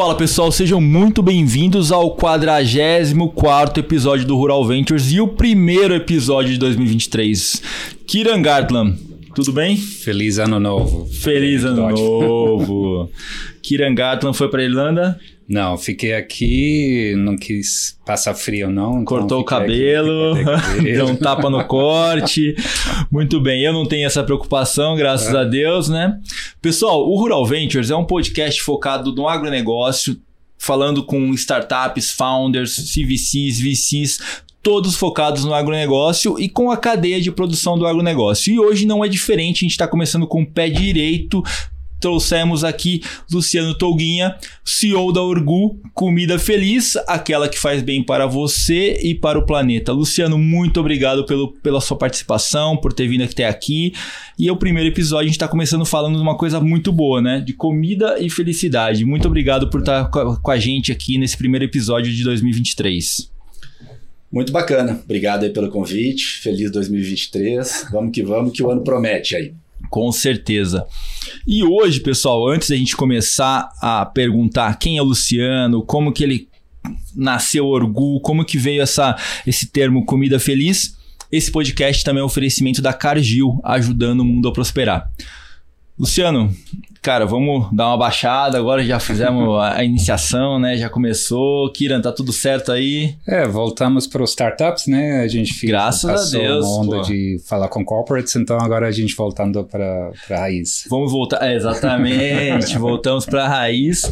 Fala pessoal, sejam muito bem-vindos ao 44 episódio do Rural Ventures e o primeiro episódio de 2023. Kiran Gartland, tudo bem? Feliz ano novo. Feliz ano novo. Kiran Gartland foi para Irlanda? Não, fiquei aqui, não quis passar frio, não. Então Cortou o cabelo, aqui, deu um tapa no corte. Muito bem, eu não tenho essa preocupação, graças é. a Deus, né? Pessoal, o Rural Ventures é um podcast focado no agronegócio, falando com startups, founders, CVCs, VCs, todos focados no agronegócio e com a cadeia de produção do agronegócio. E hoje não é diferente, a gente está começando com o pé direito trouxemos aqui Luciano Tolguinha, CEO da Orgu Comida Feliz, aquela que faz bem para você e para o planeta. Luciano, muito obrigado pelo, pela sua participação, por ter vindo até aqui. E é o primeiro episódio, a gente está começando falando de uma coisa muito boa, né? De comida e felicidade. Muito obrigado por estar com a gente aqui nesse primeiro episódio de 2023. Muito bacana. Obrigado aí pelo convite. Feliz 2023. Vamos que vamos, que o ano promete aí. Com certeza. E hoje, pessoal, antes da gente começar a perguntar quem é o Luciano, como que ele nasceu Orgu, como que veio essa, esse termo comida feliz, esse podcast também é um oferecimento da Cargill, ajudando o mundo a prosperar. Luciano, cara, vamos dar uma baixada. Agora já fizemos a iniciação, né? Já começou. Kiran, tá tudo certo aí? É, voltamos para os startups, né? A gente fica, Graças a Deus, uma onda pô. de falar com corporates, então agora a gente voltando para a raiz. Vamos voltar, é, exatamente. voltamos para a raiz.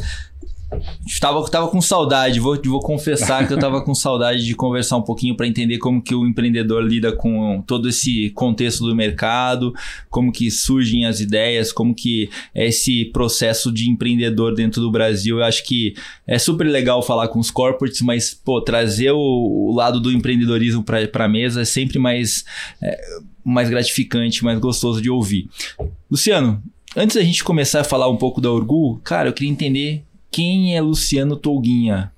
Estava tava com saudade, vou, vou confessar que eu estava com saudade de conversar um pouquinho para entender como que o empreendedor lida com todo esse contexto do mercado, como que surgem as ideias, como que é esse processo de empreendedor dentro do Brasil. Eu acho que é super legal falar com os corporates, mas pô, trazer o, o lado do empreendedorismo para a mesa é sempre mais, é, mais gratificante, mais gostoso de ouvir. Luciano, antes da gente começar a falar um pouco da Orgu, cara, eu queria entender quem é Luciano Tolguinha?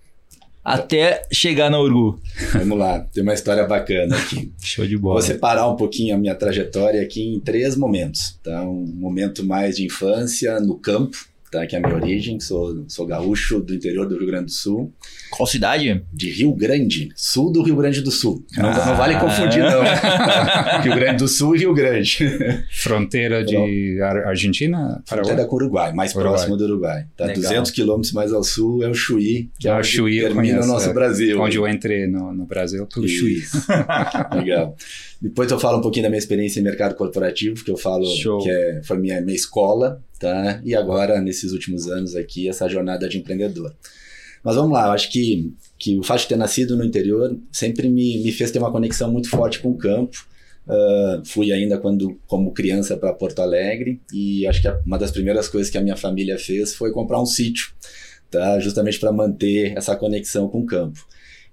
Até chegar na Urgu. Vamos lá, tem uma história bacana aqui. Show de bola. Vou separar um pouquinho a minha trajetória aqui em três momentos. Tá? Um momento mais de infância no campo, tá? que é a minha origem. Sou, sou gaúcho do interior do Rio Grande do Sul. Qual cidade? De Rio Grande, sul do Rio Grande do Sul. Não, ah. não vale confundir, não. Rio Grande do Sul e Rio Grande. Fronteira de Argentina? Fronteira com o Uruguai, mais Uruguai. próximo do Uruguai. Tá? 200 quilômetros mais ao sul é o Chuí, que é, o Chuí termina o nosso é, Brasil. Onde eu entrei no, no Brasil, pelo Chuí. Legal. Depois eu falo um pouquinho da minha experiência em mercado corporativo, que eu falo Show. que é, foi minha, minha escola, tá? E agora, nesses últimos anos aqui, essa jornada de empreendedor. Mas vamos lá, eu acho que, que o fato de ter nascido no interior sempre me, me fez ter uma conexão muito forte com o campo. Uh, fui ainda quando como criança para Porto Alegre e acho que uma das primeiras coisas que a minha família fez foi comprar um sítio, tá? justamente para manter essa conexão com o campo.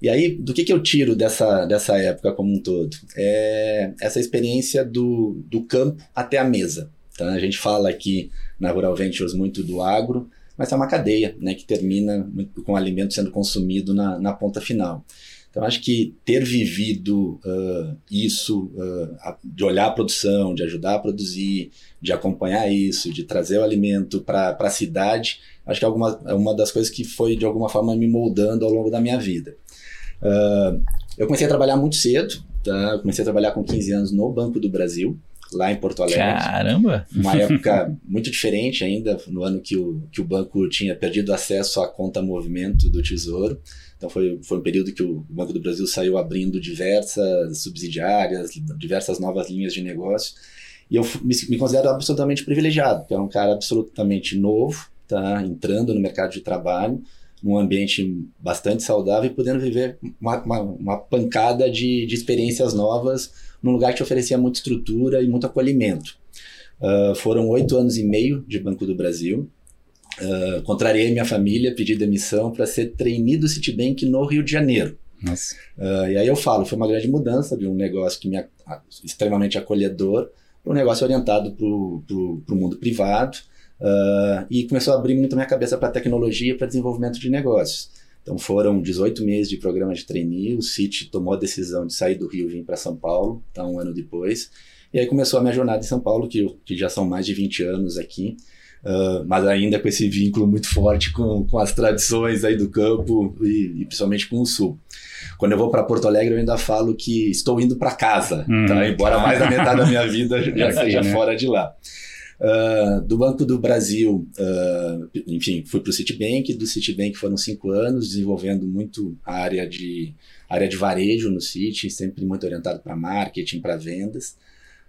E aí, do que, que eu tiro dessa, dessa época como um todo? É essa experiência do, do campo até a mesa. Tá? A gente fala aqui na Rural Ventures muito do agro, mas é uma cadeia né, que termina com o alimento sendo consumido na, na ponta final. Então, acho que ter vivido uh, isso, uh, de olhar a produção, de ajudar a produzir, de acompanhar isso, de trazer o alimento para a cidade, acho que é, alguma, é uma das coisas que foi, de alguma forma, me moldando ao longo da minha vida. Uh, eu comecei a trabalhar muito cedo, tá? comecei a trabalhar com 15 anos no Banco do Brasil, lá em Porto Alegre. Caramba! Uma época muito diferente ainda, no ano que o, que o banco tinha perdido acesso à conta movimento do Tesouro. Então foi, foi um período que o Banco do Brasil saiu abrindo diversas subsidiárias, diversas novas linhas de negócio. E eu me, me considero absolutamente privilegiado, porque era um cara absolutamente novo, tá entrando no mercado de trabalho, num ambiente bastante saudável e podendo viver uma, uma, uma pancada de, de experiências novas num lugar que oferecia muita estrutura e muito acolhimento. Uh, foram oito anos e meio de Banco do Brasil. Uh, contrariei minha família, pedi demissão para ser trainee do Citibank no Rio de Janeiro. Uh, e aí eu falo, foi uma grande mudança de um negócio que me extremamente acolhedor para um negócio orientado para o mundo privado uh, e começou a abrir muito minha cabeça para tecnologia para desenvolvimento de negócios. Então foram 18 meses de programa de trainee, o City tomou a decisão de sair do Rio e vir para São Paulo, tá, um ano depois. E aí começou a minha jornada em São Paulo, que, que já são mais de 20 anos aqui, uh, mas ainda com esse vínculo muito forte com, com as tradições aí do campo e, e principalmente com o sul. Quando eu vou para Porto Alegre, eu ainda falo que estou indo para casa, tá? uhum. tá? embora mais da metade da minha vida já seja né? fora de lá. Uh, do Banco do Brasil, uh, enfim, fui para o Citibank. Do Citibank foram cinco anos, desenvolvendo muito a área de, área de varejo no Citi, sempre muito orientado para marketing, para vendas.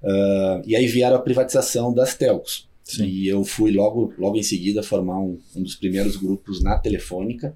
Uh, e aí vieram a privatização das telcos. Sim. E eu fui logo, logo em seguida formar um, um dos primeiros grupos na Telefônica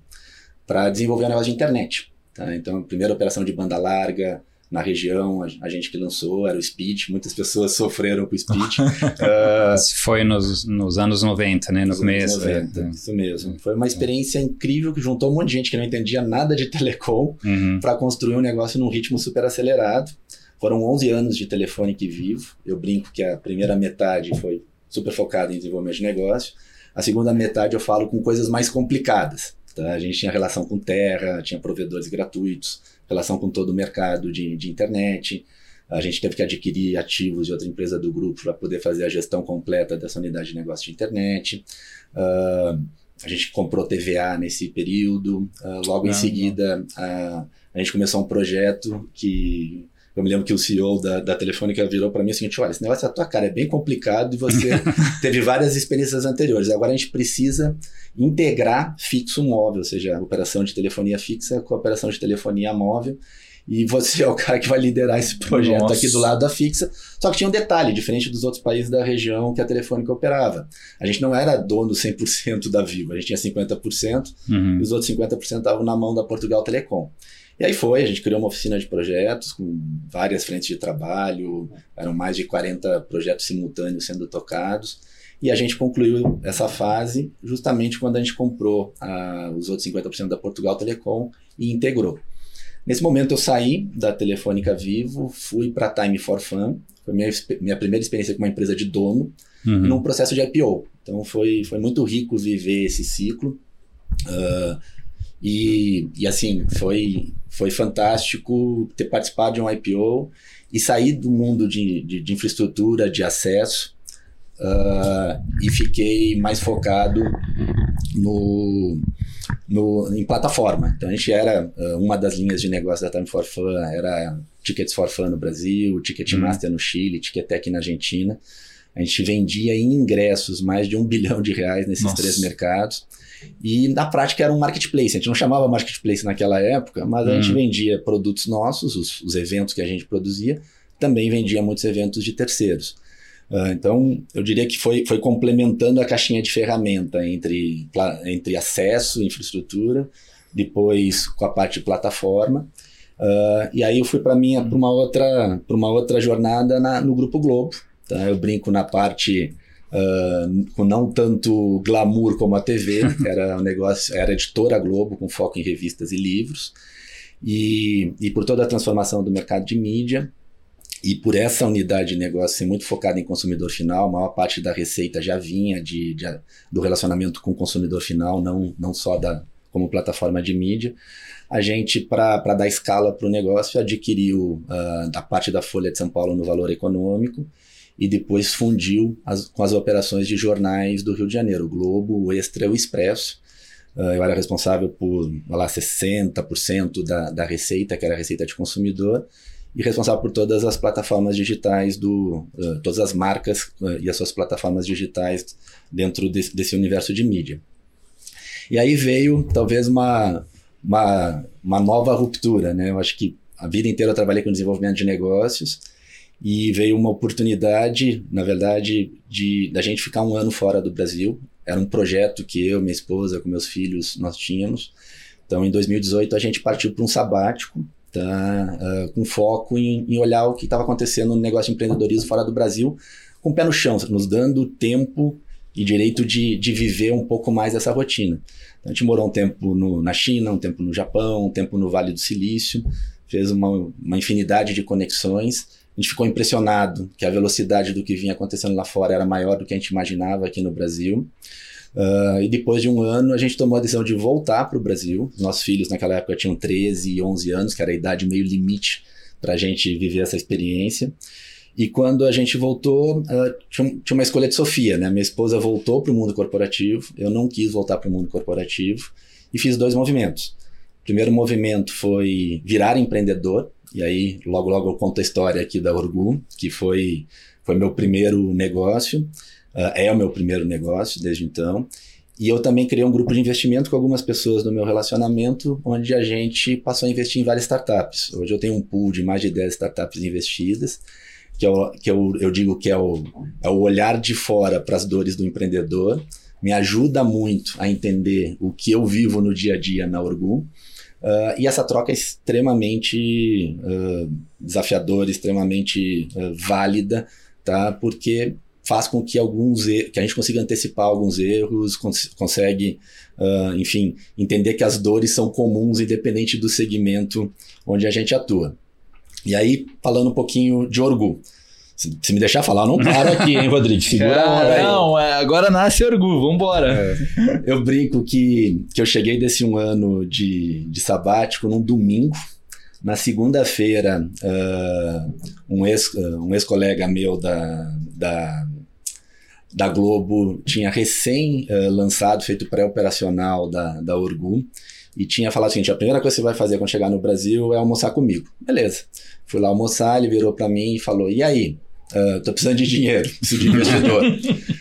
para desenvolver um negócio de internet. Tá? Então, a primeira operação de banda larga, na região, a, a, gente que lançou era o Speed, muitas pessoas sofreram com o Speed. uh, foi nos, nos anos 90, né? No começo. 90, é. Isso mesmo. Foi uma experiência incrível que juntou um monte de gente que não entendia nada de telecom uhum. para construir um negócio num ritmo super acelerado. Foram 11 anos de telefone que vivo. Eu brinco que a primeira metade foi super focada em desenvolvimento de negócio. A segunda metade eu falo com coisas mais complicadas. Tá? A gente tinha relação com terra, tinha provedores gratuitos, relação com todo o mercado de, de internet. A gente teve que adquirir ativos de outra empresa do grupo para poder fazer a gestão completa dessa unidade de negócio de internet. Uh, a gente comprou TVA nesse período. Uh, logo em seguida, uh, a gente começou um projeto que eu me lembro que o CEO da, da Telefônica virou para mim seguinte: olha, esse negócio é a tua cara, é bem complicado e você teve várias experiências anteriores. Agora a gente precisa integrar fixo móvel, ou seja, a operação de telefonia fixa com a operação de telefonia móvel. E você é o cara que vai liderar esse projeto Nossa. aqui do lado da fixa. Só que tinha um detalhe, diferente dos outros países da região que a Telefônica operava. A gente não era dono 100% da Vivo, a gente tinha 50%, uhum. e os outros 50% estavam na mão da Portugal Telecom. E aí foi, a gente criou uma oficina de projetos com várias frentes de trabalho, eram mais de 40 projetos simultâneos sendo tocados. E a gente concluiu essa fase justamente quando a gente comprou a, os outros 50% da Portugal Telecom e integrou. Nesse momento eu saí da Telefônica Vivo, fui para Time for Fun, foi minha, minha primeira experiência com uma empresa de dono, uhum. num processo de IPO. Então foi, foi muito rico viver esse ciclo. Uh, e, e assim, foi, foi fantástico ter participado de um IPO e sair do mundo de, de, de infraestrutura, de acesso, uh, e fiquei mais focado no, no, em plataforma. Então a gente era uh, uma das linhas de negócio da Time for Fun, era Tickets for Fun no Brasil, Ticketmaster uhum. no Chile, Ticketek na Argentina. A gente vendia em ingressos mais de um bilhão de reais nesses Nossa. três mercados. E na prática era um marketplace. A gente não chamava marketplace naquela época, mas a gente uhum. vendia produtos nossos, os, os, eventos que a gente produzia, também vendia muitos eventos de terceiros. Uh, então, eu diria que foi, foi complementando a caixinha de ferramenta entre, entre acesso, infraestrutura, depois com a parte de plataforma. Uh, e aí eu fui para minha para uma outra para uma outra jornada na, no grupo Globo. Tá? Eu brinco na parte uh, com não tanto glamour como a TV, era um negócio, era editora Globo com foco em revistas e livros, e, e por toda a transformação do mercado de mídia, e por essa unidade de negócio ser muito focada em consumidor final, a maior parte da receita já vinha de, de do relacionamento com o consumidor final, não, não só da, como plataforma de mídia. A gente, para dar escala para o negócio, adquiriu uh, da parte da Folha de São Paulo no valor econômico e depois fundiu as, com as operações de jornais do Rio de Janeiro, o Globo, o Extra e o Expresso. Uh, eu era responsável por lá, 60% da, da receita, que era a receita de consumidor, e responsável por todas as plataformas digitais do uh, todas as marcas uh, e as suas plataformas digitais dentro desse, desse, universo de mídia. E aí veio talvez uma, uma, uma nova ruptura, né? Eu acho que a vida inteira eu trabalhei com desenvolvimento de negócios e veio uma oportunidade, na verdade, de da gente ficar um ano fora do Brasil. Era um projeto que eu, minha esposa, com meus filhos, nós tínhamos. Então, em 2018, a gente partiu para um sabático, tá? Uh, com foco em, em, olhar o que estava acontecendo no negócio de empreendedorismo fora do Brasil, com o pé no chão, nos dando tempo e direito de, de viver um pouco mais essa rotina. Então, a gente morou um tempo no, na China, um tempo no Japão, um tempo no Vale do Silício, fez uma, uma infinidade de conexões a gente ficou impressionado que a velocidade do que vinha acontecendo lá fora era maior do que a gente imaginava aqui no Brasil. Uh, e depois de um ano, a gente tomou a decisão de voltar para o Brasil. Nossos filhos, naquela época, tinham 13 e 11 anos, que era a idade meio limite para a gente viver essa experiência. E quando a gente voltou, uh, tinha, tinha, uma escolha de Sofia, né? Minha esposa voltou para o mundo corporativo, eu não quis voltar para o mundo corporativo e fiz dois movimentos. O primeiro movimento foi virar empreendedor, e aí logo logo eu conto a história aqui da Orgu, que foi, foi meu primeiro negócio, uh, é o meu primeiro negócio desde então. E eu também criei um grupo de investimento com algumas pessoas do meu relacionamento, onde a gente passou a investir em várias startups. Hoje eu tenho um pool de mais de 10 startups investidas que, eu, que eu, eu digo que é o, é o olhar de fora para as dores do empreendedor, me ajuda muito a entender o que eu vivo no dia a dia na Orgu. Uh, e essa troca é extremamente uh, desafiadora, extremamente uh, válida, tá? porque faz com que alguns que a gente consiga antecipar alguns erros, cons consegue, enfim, entender que as dores são comuns independente do segmento onde a gente atua. E aí, falando um pouquinho de Orgu. Se, se me deixar falar, não para aqui, hein, Rodrigo? Segura a aí. Não, é, agora nasce Orgu, vambora. É, eu brinco que, que eu cheguei desse um ano de, de sabático num domingo. Na segunda-feira, uh, um ex-colega uh, um ex meu da, da, da Globo tinha recém uh, lançado, feito pré-operacional da, da Orgu, e tinha falado o seguinte: a primeira coisa que você vai fazer quando chegar no Brasil é almoçar comigo. Beleza. Fui lá almoçar, ele virou para mim e falou: E aí? Uh, tô precisando de dinheiro, preciso de investidor.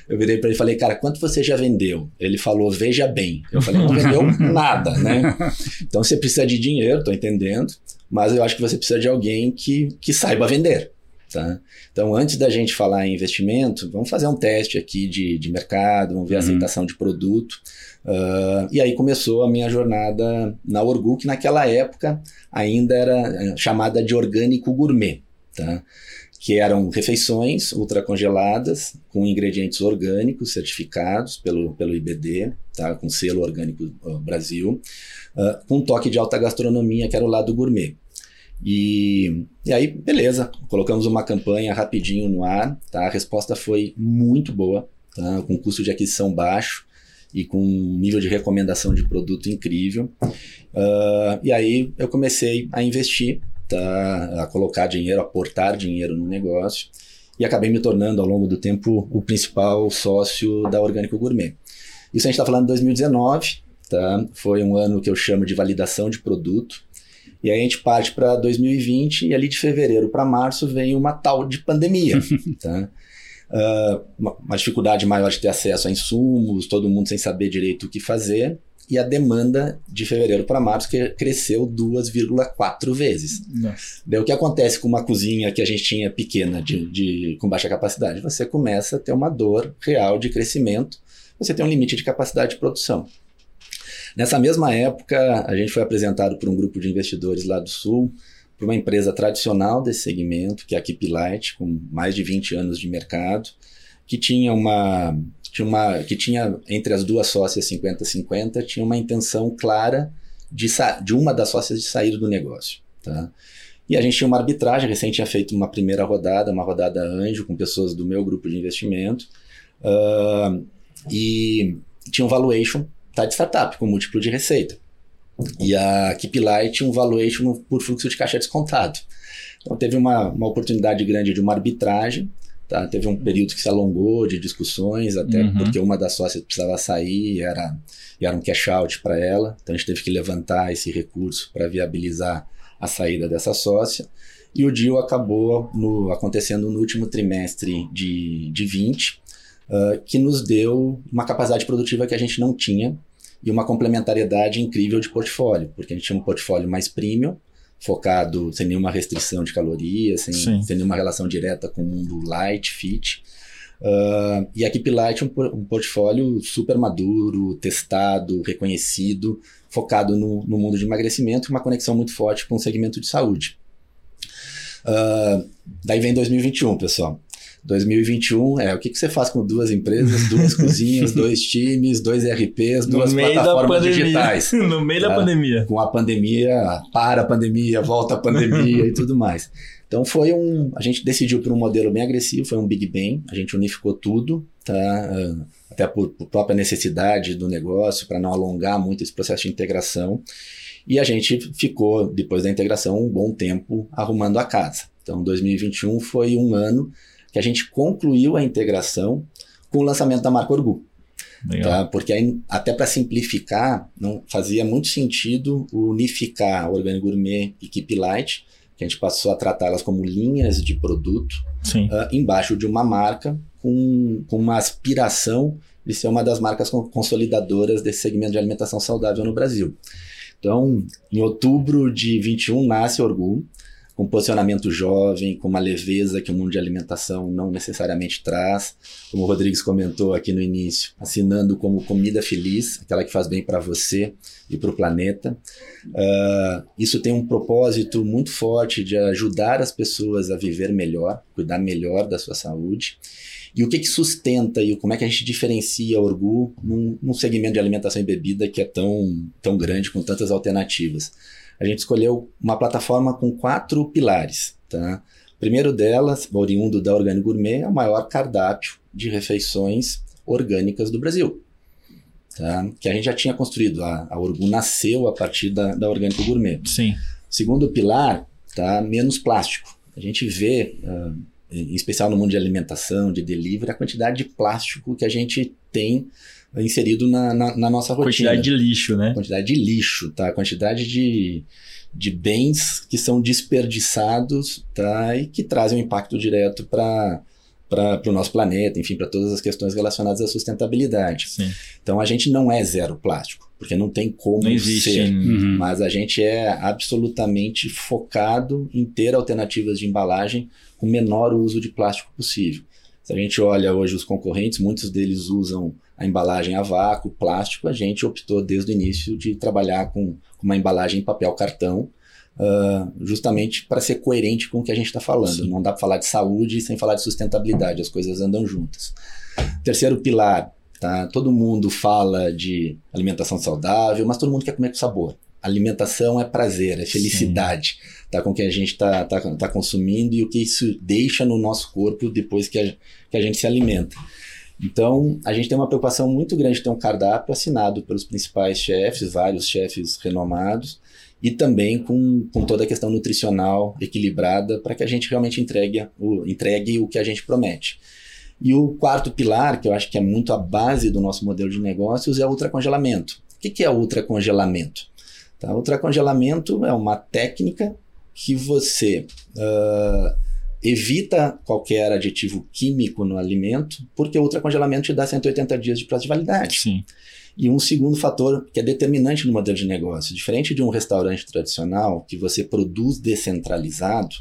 eu virei para ele e falei, cara, quanto você já vendeu? Ele falou, veja bem. Eu falei, não vendeu nada, né? Então você precisa de dinheiro, tô entendendo, mas eu acho que você precisa de alguém que, que saiba vender. Tá? Então, antes da gente falar em investimento, vamos fazer um teste aqui de, de mercado, vamos ver a uhum. aceitação de produto. Uh, e aí começou a minha jornada na Orgu, que naquela época ainda era eh, chamada de orgânico gourmet, tá? Que eram refeições ultracongeladas com ingredientes orgânicos certificados pelo, pelo IBD, tá? com selo orgânico Brasil, uh, com um toque de alta gastronomia, que era o lado gourmet. E, e aí, beleza, colocamos uma campanha rapidinho no ar, tá? a resposta foi muito boa, tá? com custo de aquisição baixo, e com um nível de recomendação de produto incrível. Uh, e aí eu comecei a investir, tá, a colocar dinheiro, a aportar dinheiro no negócio e acabei me tornando ao longo do tempo o principal sócio da Orgânico Gourmet. Isso a gente está falando de 2019, tá? foi um ano que eu chamo de validação de produto. E aí a gente parte para 2020 e ali de fevereiro para março vem uma tal de pandemia. tá? uh, uma, dificuldade maior de ter acesso a insumos, todo mundo sem saber direito o que fazer, e a demanda de fevereiro para março que cresceu 2,4 vezes. Nossa. Daí o que acontece com uma cozinha que a gente tinha pequena, de, de, com baixa capacidade? Você começa a ter uma dor real de crescimento, você tem um limite de capacidade de produção. Nessa mesma época, a gente foi apresentado por um grupo de investidores lá do Sul, para uma empresa tradicional desse segmento, que é a Keep Light, com mais de 20 anos de mercado, que tinha uma, tinha uma que tinha entre as duas sócias 50-50, tinha uma intenção clara de, de uma das sócias de sair do negócio. Tá? E a gente tinha uma arbitragem, recente tinha feito uma primeira rodada, uma rodada anjo, com pessoas do meu grupo de investimento, uh, e tinha um valuation tá, de startup, com múltiplo de receita. E a Keep Light um valuation por fluxo de caixa descontado. Então teve uma, uma oportunidade grande de uma arbitragem, tá? teve um período que se alongou de discussões, até uhum. porque uma das sócias precisava sair e era, e era um cash out para ela, então a gente teve que levantar esse recurso para viabilizar a saída dessa sócia. E o deal acabou no, acontecendo no último trimestre de, de 20, uh, que nos deu uma capacidade produtiva que a gente não tinha e uma complementariedade incrível de portfólio, porque a gente tinha um portfólio mais premium, focado sem nenhuma restrição de calorias, sem, sem nenhuma relação direta com o mundo light, fit. Uh, e a Keep Light é um, um, portfólio super maduro, testado, reconhecido, focado no, no mundo de emagrecimento, uma conexão muito forte com o segmento de saúde. Uh, daí vem 2021, pessoal. 2021 é o que, que você faz com duas empresas, duas cozinhas, dois times, dois RPs, duas plataformas digitais. No meio da tá? pandemia. Com a pandemia, para a pandemia, volta a pandemia e tudo mais. Então foi um. A gente decidiu por um modelo bem agressivo, foi um Big Bang, a gente unificou tudo, tá? Ah, até por, por própria necessidade do negócio, para não alongar muito esse processo de integração. E a gente ficou, depois da integração, um bom tempo arrumando a casa. Então, 2021 foi um ano que a gente concluiu a integração com o lançamento da marca Orgu. Tá? Porque aí, até para simplificar, não fazia muito sentido unificar Organic Gourmet e Keep Light, que a gente passou a tratá-las como linhas de produto uh, embaixo de uma marca com, com uma aspiração de ser uma das marcas consolidadoras desse segmento de alimentação saudável no Brasil. Então, em outubro de 21 nasce Orgulho, com posicionamento jovem, com uma leveza que o mundo de alimentação não necessariamente traz. Como o Rodrigues comentou aqui no início, assinando como comida feliz, aquela que faz bem para você e para o planeta. Uh, isso tem um propósito muito forte de ajudar as pessoas a viver melhor, cuidar melhor da sua saúde. E o que, que sustenta e como é que a gente diferencia o Orgu num, num segmento de alimentação e bebida que é tão, tão grande, com tantas alternativas? A gente escolheu uma plataforma com quatro pilares. Tá? O primeiro delas, oriundo da Orgânico Gourmet, é o maior cardápio de refeições orgânicas do Brasil. Tá? Que a gente já tinha construído. A, a Orgu nasceu a partir da, da Orgânico Gourmet. Sim. Segundo pilar, tá? menos plástico. A gente vê, uh, em especial no mundo de alimentação, de delivery, a quantidade de plástico que a gente tem inserido na, na, na nossa rotina. Quantidade de lixo, né? Quantidade de lixo, tá? Quantidade de, de bens que são desperdiçados, tá? E que trazem um impacto direto para para o nosso planeta, enfim, para todas as questões relacionadas à sustentabilidade. Sim. Então a gente não é zero plástico, porque não tem como não existe, ser, uhum. mas a gente é absolutamente focado em ter alternativas de embalagem com menor uso de plástico possível. Se a gente olha hoje os concorrentes, muitos deles usam a embalagem a vácuo, plástico, a gente optou desde o início de trabalhar com, uma embalagem em papel cartão, uh, justamente para ser coerente com o que a gente está falando. Sim. Não dá para falar de saúde sem falar de sustentabilidade, as coisas andam juntas. Terceiro pilar, tá? todo mundo fala de alimentação saudável, mas todo mundo quer comer com sabor. Alimentação é prazer, é felicidade, tá? Com o que a gente está tá, tá consumindo e o que isso deixa no nosso corpo depois que a, que a gente se alimenta. Então, a gente tem uma preocupação muito grande de ter um cardápio assinado pelos principais chefes, vários chefes renomados, e também com, com toda a questão nutricional equilibrada para que a gente realmente entregue o, entregue o que a gente promete. E o quarto pilar, que eu acho que é muito a base do nosso modelo de negócios, é o ultracongelamento. O que, que é ultracongelamento? Tá? Ultracongelamento é uma técnica que você uh, evita qualquer aditivo químico no alimento, porque o ultracongelamento te dá 180 dias de prazo de validade. Sim. E um segundo fator que é determinante no modelo de negócio, diferente de um restaurante tradicional que você produz descentralizado,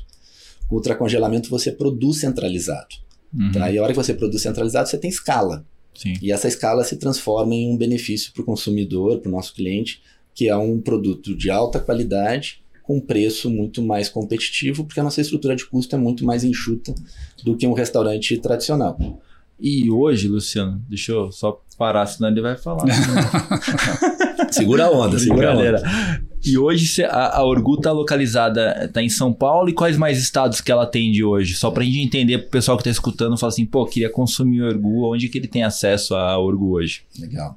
o ultracongelamento você produz centralizado. Uhum. Tá? E a hora que você produz centralizado, você tem escala. Sim. E essa escala se transforma em um benefício para o consumidor, para o nosso cliente, que é um produto de alta qualidade com preço muito mais competitivo, porque a nossa estrutura de custo é muito mais enxuta do que um restaurante tradicional. E hoje, Luciano, deixa eu só parar, senão ele vai falar. segura a onda, segura a onda. E hoje a, a Orgu está localizada tá em São Paulo e quais mais estados que ela atende hoje? Só para a gente entender para o pessoal que está escutando, falar assim, pô, queria consumir Orgu, onde que ele tem acesso a Orgu hoje? Legal.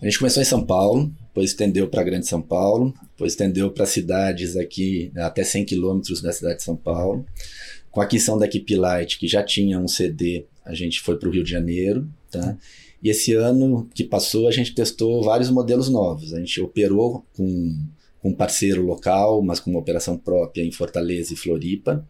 A gente começou em São Paulo, depois estendeu para Grande São Paulo, depois estendeu para cidades aqui até 100 quilômetros da cidade de São Paulo. Com a aquisição da Keep Light, que já tinha um CD, a gente foi para o Rio de Janeiro, tá? E esse ano que passou, a gente testou vários modelos novos. A gente operou com, com um parceiro local, mas com uma operação própria em Fortaleza e Floripa.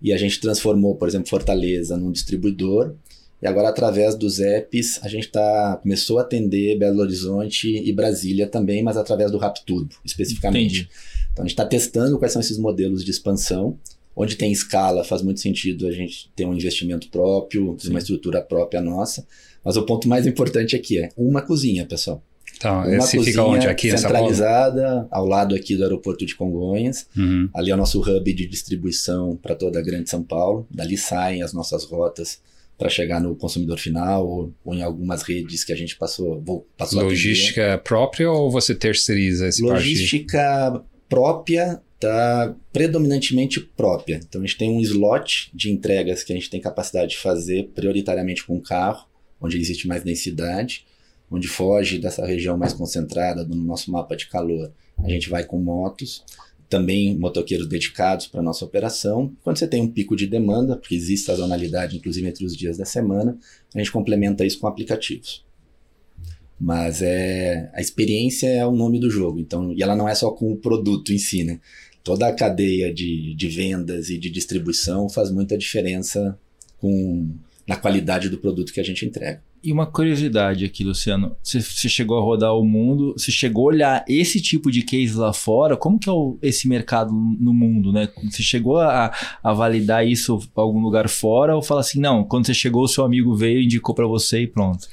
E a gente transformou, por exemplo, Fortaleza num distribuidor e agora, através dos apps, a gente tá, começou a atender Belo Horizonte e Brasília também, mas através do RapTurbo, especificamente. Entendi. Então, a gente está testando quais são esses modelos de expansão. Onde tem escala, faz muito sentido a gente ter um investimento próprio, Sim. uma estrutura própria nossa. Mas o ponto mais importante aqui é uma cozinha, pessoal. Então, uma esse fica onde? Aqui centralizada, ao lado aqui do aeroporto de Congonhas. Uhum. Ali é o nosso hub de distribuição para toda a Grande São Paulo. Dali saem as nossas rotas para chegar no consumidor final ou, ou, em algumas redes que a gente passou, passou Logística própria ou você terceiriza esse Logística parte? própria tá predominantemente própria. Então a gente tem um slot de entregas que a gente tem capacidade de fazer prioritariamente com carro, onde existe mais densidade, onde foge dessa região mais concentrada no nosso mapa de calor a gente vai com motos, também motoqueiros dedicados para nossa operação. Quando você tem um pico de demanda, porque existe sazonalidade, inclusive entre os dias da semana, a gente complementa isso com aplicativos. Mas é a experiência é o nome do jogo, então e ela não é só com o produto em si, né? Toda a cadeia de, de vendas e de distribuição faz muita diferença com na qualidade do produto que a gente entrega. E uma curiosidade aqui, Luciano. Você, chegou a rodar o mundo, você chegou a olhar esse tipo de case lá fora, como que é o, esse mercado no mundo, né? Você chegou a, a validar isso para algum lugar fora ou fala assim, não, quando você chegou, o seu amigo veio, indicou para você e pronto?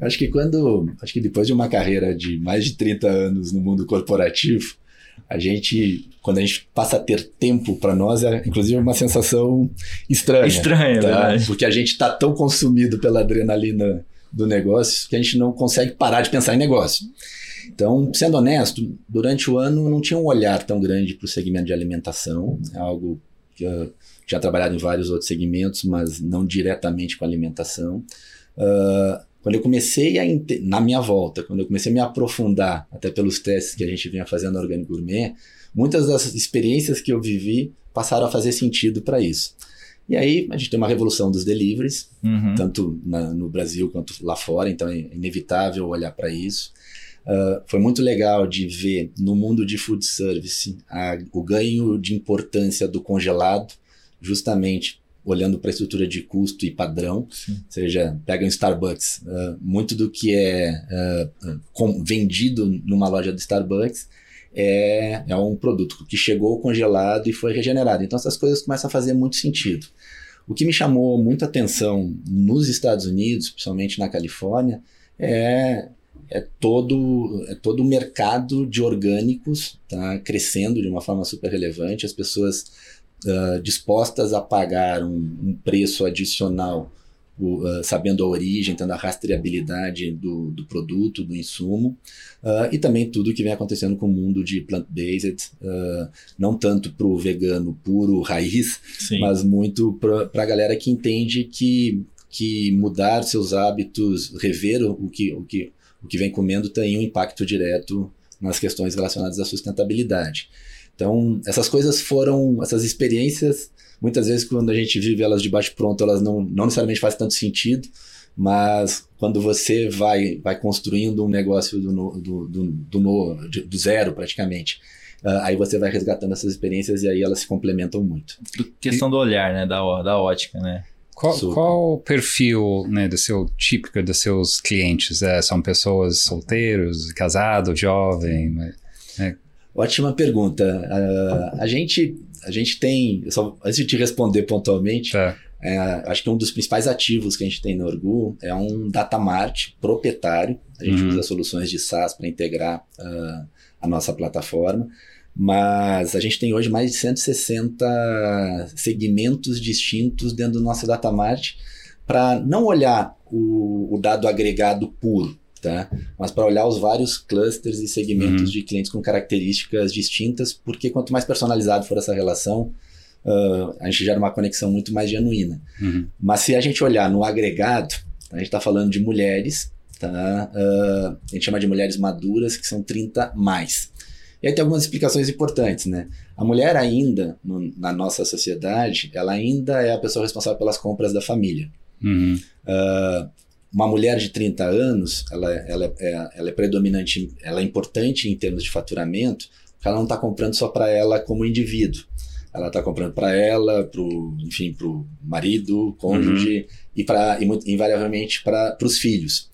Acho que quando, acho que depois de uma carreira de mais de 30 anos no mundo corporativo, a gente, quando a gente passa a ter tempo para nós, é inclusive uma sensação estranha. Estranha, tá? verdade. Porque a gente está tão consumido pela adrenalina do negócio que a gente não consegue parar de pensar em negócio. Então, sendo honesto, durante o ano não tinha um olhar tão grande para o segmento de alimentação, é algo que eu já trabalhado em vários outros segmentos, mas não diretamente com alimentação. Uh, quando eu comecei a, na minha volta, quando eu comecei a me aprofundar, até pelos testes que a gente vinha fazendo na Orgânico Gourmet, muitas das experiências que eu vivi passaram a fazer sentido para isso. E aí a gente tem uma revolução dos deliveries, uhum. tanto na, no Brasil quanto lá fora, então é inevitável olhar para isso. Uh, foi muito legal de ver no mundo de food service a, o ganho de importância do congelado, justamente olhando para a estrutura de custo e padrão, Sim. ou seja, pega um Starbucks, uh, muito do que é uh, com, vendido numa loja do Starbucks é, é um produto que chegou congelado e foi regenerado. Então essas coisas começam a fazer muito sentido. O que me chamou muita atenção nos Estados Unidos, principalmente na Califórnia, é, é todo é todo o mercado de orgânicos tá crescendo de uma forma super relevante. As pessoas uh, dispostas a pagar um, um preço adicional, uh, sabendo a origem, tendo a rastreabilidade do, do produto, do insumo, uh, e também tudo que vem acontecendo com o mundo de plant-based, não tanto para o vegano puro, raiz, Sim. mas muito para a galera que entende que, que mudar seus hábitos, rever o que, o que, o que vem comendo tem um impacto direto nas questões relacionadas à sustentabilidade. Então, essas coisas foram, essas experiências, muitas vezes quando a gente vive elas de baixo pronto, elas não, não necessariamente fazem tanto sentido, mas quando você vai, vai construindo um negócio do, do, do, do, do zero praticamente, uh, aí você vai resgatando essas experiências e aí elas se complementam muito. Questão do olhar, né, da, da ótica, né? Qual, qual o perfil né, do seu típico dos seus clientes? É, são pessoas solteiros, casados, jovem? Né? Ótima pergunta. Uh, a, gente, a gente tem, só, antes de te responder pontualmente, é. É, acho que um dos principais ativos que a gente tem no Orgu é um datamart proprietário. A gente uhum. usa soluções de SaaS para integrar uh, a nossa plataforma. Mas a gente tem hoje mais de 160 segmentos distintos dentro do nosso datamart para não olhar o, o dado agregado puro, tá? Mas para olhar os vários clusters e segmentos uhum. de clientes com características distintas, porque quanto mais personalizado for essa relação, uh, a gente gera uma conexão muito mais genuína. Uhum. Mas se a gente olhar no agregado, a gente está falando de mulheres, tá? Uh, a gente chama de mulheres maduras, que são 30 mais. E aí tem algumas explicações importantes, né? A mulher ainda, no, na nossa sociedade, ela ainda é a pessoa responsável pelas compras da família. Uhum. Uh, uma mulher de 30 anos, ela, ela, é, ela é predominante, ela é importante em termos de faturamento, porque ela não está comprando só para ela como indivíduo. Ela está comprando para ela, pro, enfim, para o marido, cônjuge uhum. e, pra, e invariavelmente para os filhos.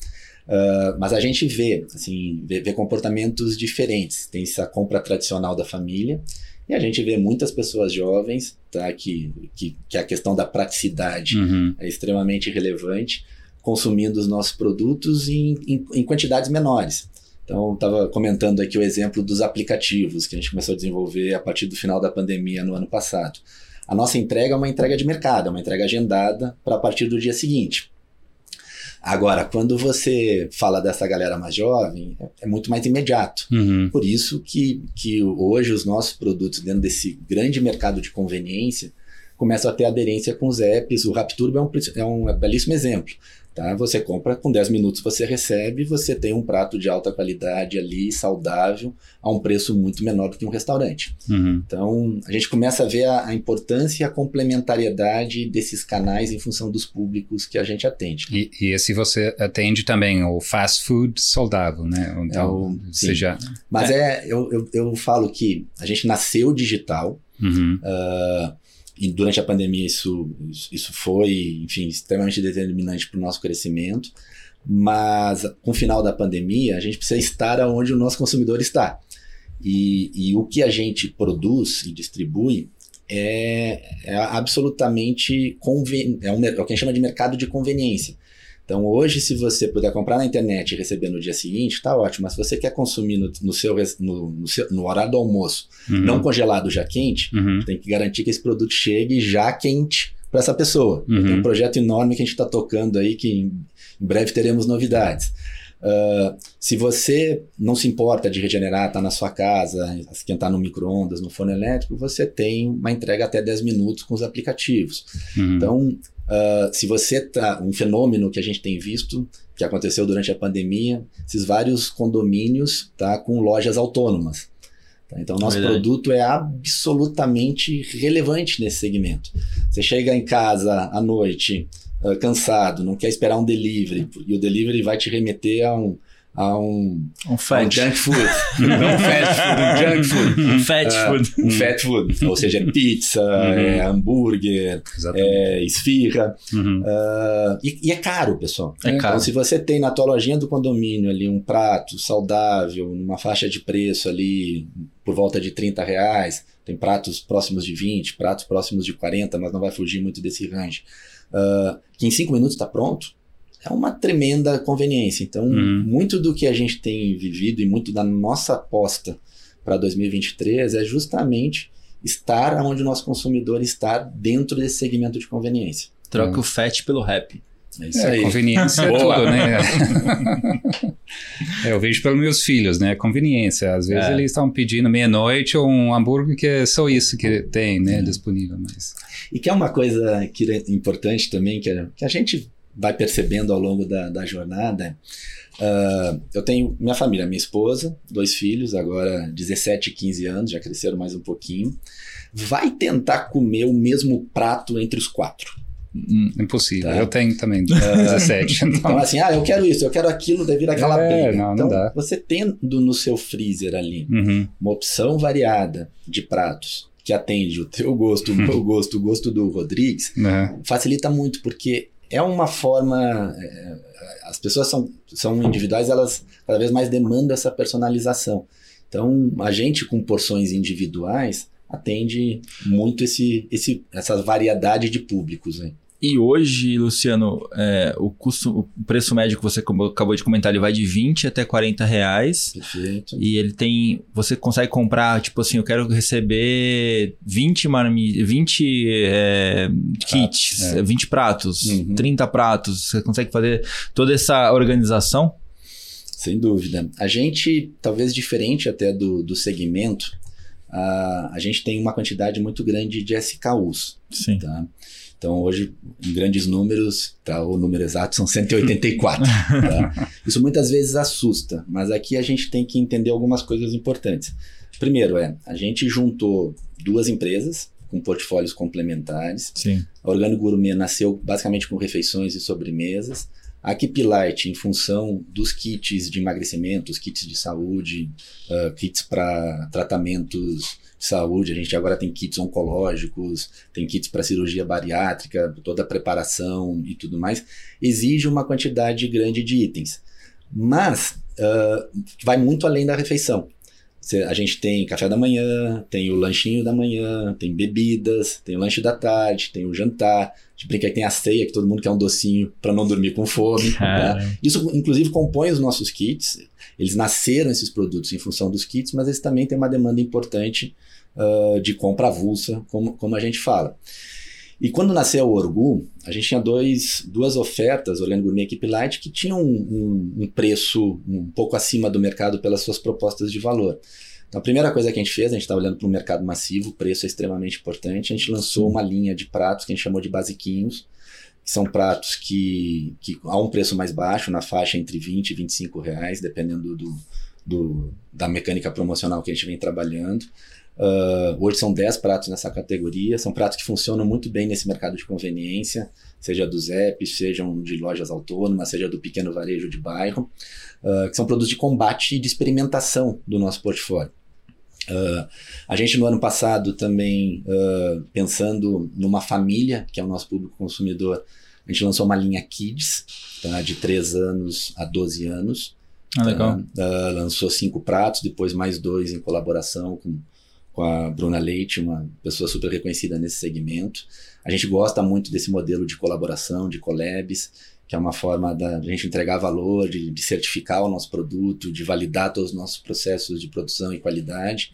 Uh, mas a gente vê, assim, vê, vê, comportamentos diferentes. Tem essa compra tradicional da família e a gente vê muitas pessoas jovens, tá, que, que, que a questão da praticidade uhum. é extremamente relevante consumindo os nossos produtos em, em, em quantidades menores. Então, estava comentando aqui o exemplo dos aplicativos que a gente começou a desenvolver a partir do final da pandemia no ano passado. A nossa entrega é uma entrega de mercado, é uma entrega agendada para a partir do dia seguinte. Agora, quando você fala dessa galera mais jovem, é, é muito mais imediato. Uhum. Por isso que, que hoje os nossos produtos, dentro desse grande mercado de conveniência, começam a ter aderência com os apps. O RapTurbo é um, é um belíssimo exemplo. Tá? Você compra, com 10 minutos você recebe, você tem um prato de alta qualidade ali, saudável, a um preço muito menor do que um restaurante. Uhum. Então, a gente começa a ver a, a, importância e a complementariedade desses canais em função dos públicos que a gente atende. E, e esse você atende também o fast food saudável, né? Então, é seja... Mas é, é eu, eu, eu, falo que a gente nasceu digital, uhum. uh, e durante a pandemia isso, isso foi, enfim, extremamente determinante para o nosso crescimento. Mas com o final da pandemia, a gente precisa estar onde o nosso consumidor está. E, e o que a gente produz e distribui é, é absolutamente conven... é, um, é o que a gente chama de mercado de conveniência. Então, hoje, se você puder comprar na internet e receber no dia seguinte, está ótimo. Mas se você quer consumir no, no seu, no, no, seu, horário do almoço, uhum. não congelado já quente, uhum. tem que garantir que esse produto chegue já quente para essa pessoa. Uhum. Tem um projeto enorme que a gente está tocando aí, que em, em breve teremos novidades. Uh, se você não se importa de regenerar, está na sua casa, esquentar no micro-ondas, no forno elétrico, você tem uma entrega até 10 minutos com os aplicativos. Uhum. Então, Uh, se você tá. Um fenômeno que a gente tem visto, que aconteceu durante a pandemia, esses vários condomínios tá, com lojas autônomas. Tá? Então, nosso Verdade. produto é absolutamente relevante nesse segmento. Você chega em casa à noite, uh, cansado, não quer esperar um delivery, e o delivery vai te remeter a um a um, um, fat. um junk food. não um fast food, um junk food. Um fat uh, food. Um fat food. Ou seja, é pizza, uhum. é hambúrguer, é esfirra. Uhum. Uh, e, e, é caro, pessoal. É caro. Então, se você tem na tua lojinha do condomínio ali um prato saudável, numa faixa de preço ali por volta de 30 reais, tem pratos próximos de 20, pratos próximos de 40, mas não vai fugir muito desse range. Uh, que em 5 minutos está pronto, é uma tremenda conveniência. Então, uhum. muito do que a gente tem vivido e muito da nossa aposta para 2023 é justamente estar onde o nosso consumidor está dentro desse segmento de conveniência. Troca uhum. o FAT pelo rap. É isso é, aí. Conveniência é tudo, né? é, eu vejo pelos meus filhos, né? Conveniência. Às vezes é. eles estão pedindo meia-noite ou um hambúrguer que é só isso que tem, né? É. Disponível. Mas... E que é uma coisa que é importante também, que, que a gente vai percebendo ao longo da, da jornada. Uh, eu tenho minha família, minha esposa, dois filhos, agora 17 e 15 anos, já cresceram mais um pouquinho. Vai tentar comer o mesmo prato entre os quatro. Hum, impossível. Tá? Eu tenho também 17. Então. então, assim, ah, eu quero isso, eu quero aquilo devido àquela é, briga. Não, então, não dá. você tendo no seu freezer ali uhum. uma opção variada de pratos que atende o teu gosto, o meu gosto, o gosto do Rodrigues, uhum. facilita muito, porque é uma forma. É, as pessoas são, são individuais, elas cada vez mais demandam essa personalização. Então, a gente com porções individuais atende muito esse, esse, essa variedade de públicos. Né? E hoje, Luciano, é, o custo, o preço médio que você acabou de comentar, ele vai de 20 até 40 reais. Perfeito. E ele tem. Você consegue comprar, tipo assim, eu quero receber 20 marmi, 20 é, kits, é. 20 pratos, uhum. 30 pratos. Você consegue fazer toda essa organização? Sem dúvida. A gente, talvez diferente até do, do segmento, a, a gente tem uma quantidade muito grande de SKUs. Sim. Tá? Então, hoje, em grandes números, tá, o número exato são 184. tá? Isso muitas vezes assusta, mas aqui a gente tem que entender algumas coisas importantes. Primeiro é, a gente juntou duas empresas com portfólios complementares. Sim. A Orgânico Gourmet nasceu basicamente com refeições e sobremesas. A Light, em função dos kits de emagrecimento, os kits de saúde, uh, kits para tratamentos de saúde, a gente agora tem kits oncológicos, tem kits para cirurgia bariátrica, toda a preparação e tudo mais, exige uma quantidade grande de itens. Mas uh, vai muito além da refeição. A gente tem café da manhã, tem o lanchinho da manhã, tem bebidas, tem o lanche da tarde, tem o jantar. A gente brinca que tem a ceia, que todo mundo quer um docinho para não dormir com fome. Tá? Isso, inclusive, compõe os nossos kits. Eles nasceram esses produtos em função dos kits, mas eles também têm uma demanda importante uh, de compra avulsa, como, como a gente fala. E quando nasceu o Orgu, a gente tinha dois, duas ofertas, Orlando Gourmet e Equipe Light, que tinham um, um, preço um pouco acima do mercado pelas suas propostas de valor. Então, a primeira coisa que a gente fez, a gente está olhando para o mercado massivo, o preço é extremamente importante, a gente lançou uma linha de pratos que a gente chamou de basiquinhos, que são pratos que, que há um preço mais baixo, na faixa entre 20 e 25 reais, dependendo do, do, da mecânica promocional que a gente vem trabalhando. Uh, hoje são 10 pratos nessa categoria, são pratos que funcionam muito bem nesse mercado de conveniência, seja dos apps, sejam de lojas autônomas, seja do pequeno varejo de bairro, uh, que são produtos de combate e de experimentação do nosso portfólio. Uh, a gente no ano passado também, pensando numa família, que é o nosso público consumidor, a gente lançou uma linha Kids, tá, de 3 anos a 12 anos. Ah, legal. Uh, lançou cinco pratos, depois mais dois em colaboração com, com a Bruna Leite, uma pessoa super reconhecida nesse segmento. A gente gosta muito desse modelo de colaboração, de collabs, que é uma forma da gente entregar valor, de, de certificar o nosso produto, de validar todos os nossos processos de produção e qualidade.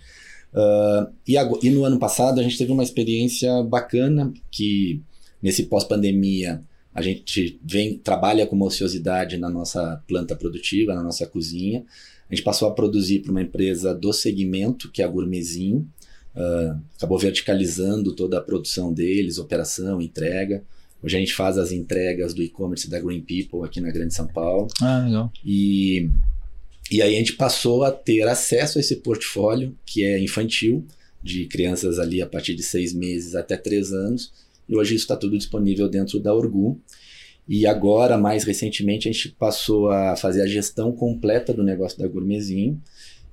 Uh, e, e, no ano passado a gente teve uma experiência bacana que nesse pós-pandemia a gente vem trabalha com uma ociosidade na nossa planta produtiva, na nossa cozinha. A gente passou a produzir para uma empresa do segmento, que é a Gourmetzinho. Uh, acabou verticalizando toda a produção deles, operação, entrega. Hoje a gente faz as entregas do e-commerce da Green People aqui na Grande São Paulo. Ah, legal. E, e aí a gente passou a ter acesso a esse portfólio que é infantil, de crianças ali a partir de seis meses até três anos. E hoje isso está tudo disponível dentro da Orgu. E agora, mais recentemente, a gente passou a fazer a gestão completa do negócio da Gourmetzinho.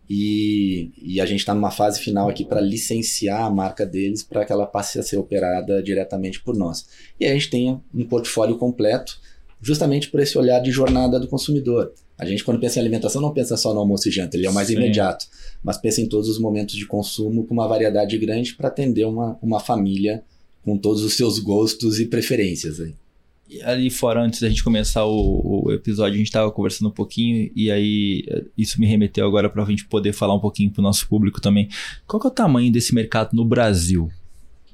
E, e a gente está numa fase final aqui para licenciar a marca deles para que ela passe a ser operada diretamente por nós. E a gente tenha um portfólio completo, justamente por esse olhar de jornada do consumidor. A gente, quando pensa em alimentação, não pensa só no almoço e janta, ele é o mais Sim. imediato, mas pensa em todos os momentos de consumo com uma variedade grande para atender uma, uma família com todos os seus gostos e preferências. Aí ali fora, antes da gente começar o, o episódio, a gente estava conversando um pouquinho e aí eh, isso me remeteu agora para a gente poder falar um pouquinho para o nosso público também. Qual que é o tamanho desse mercado no Brasil?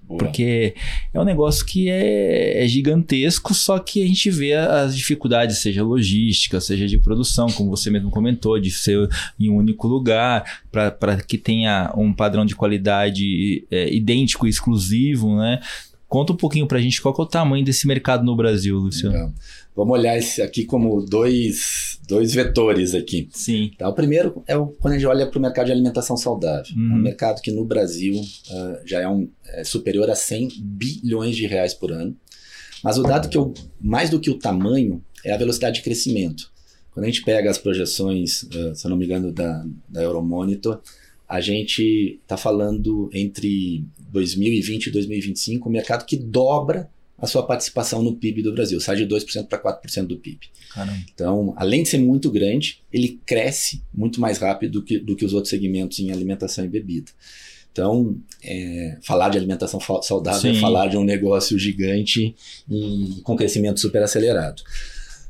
Boa. Porque é um negócio que é, é, gigantesco, só que a gente vê as dificuldades, seja logística, seja de produção, como você mesmo comentou, de ser em um único lugar, para que tenha um padrão de qualidade é, idêntico e exclusivo, né? Conta um pouquinho para a gente qual é o tamanho desse mercado no Brasil, Luciano. Então, vamos olhar esse aqui como dois, dois vetores aqui. Sim. Tá, o primeiro é o, quando a gente olha para o mercado de alimentação saudável. Uhum. É um uhum. mercado que no Brasil uh, já é, um, é superior a 100 bilhões de reais por ano. Mas o dado que eu, mais do que o tamanho, é a velocidade de crescimento. Quando a gente pega as projeções, uh, se eu não me engano, da, da Euromonitor, a gente está falando entre 2020 e 2025 um mercado que dobra a sua participação no PIB do Brasil, sai de 2% para 4% do PIB. Caramba. Então, além de ser muito grande, ele cresce muito mais rápido do que, do que os outros segmentos em alimentação e bebida. Então, é, falar de alimentação saudável é Sim. é falar de um negócio gigante e com crescimento super acelerado.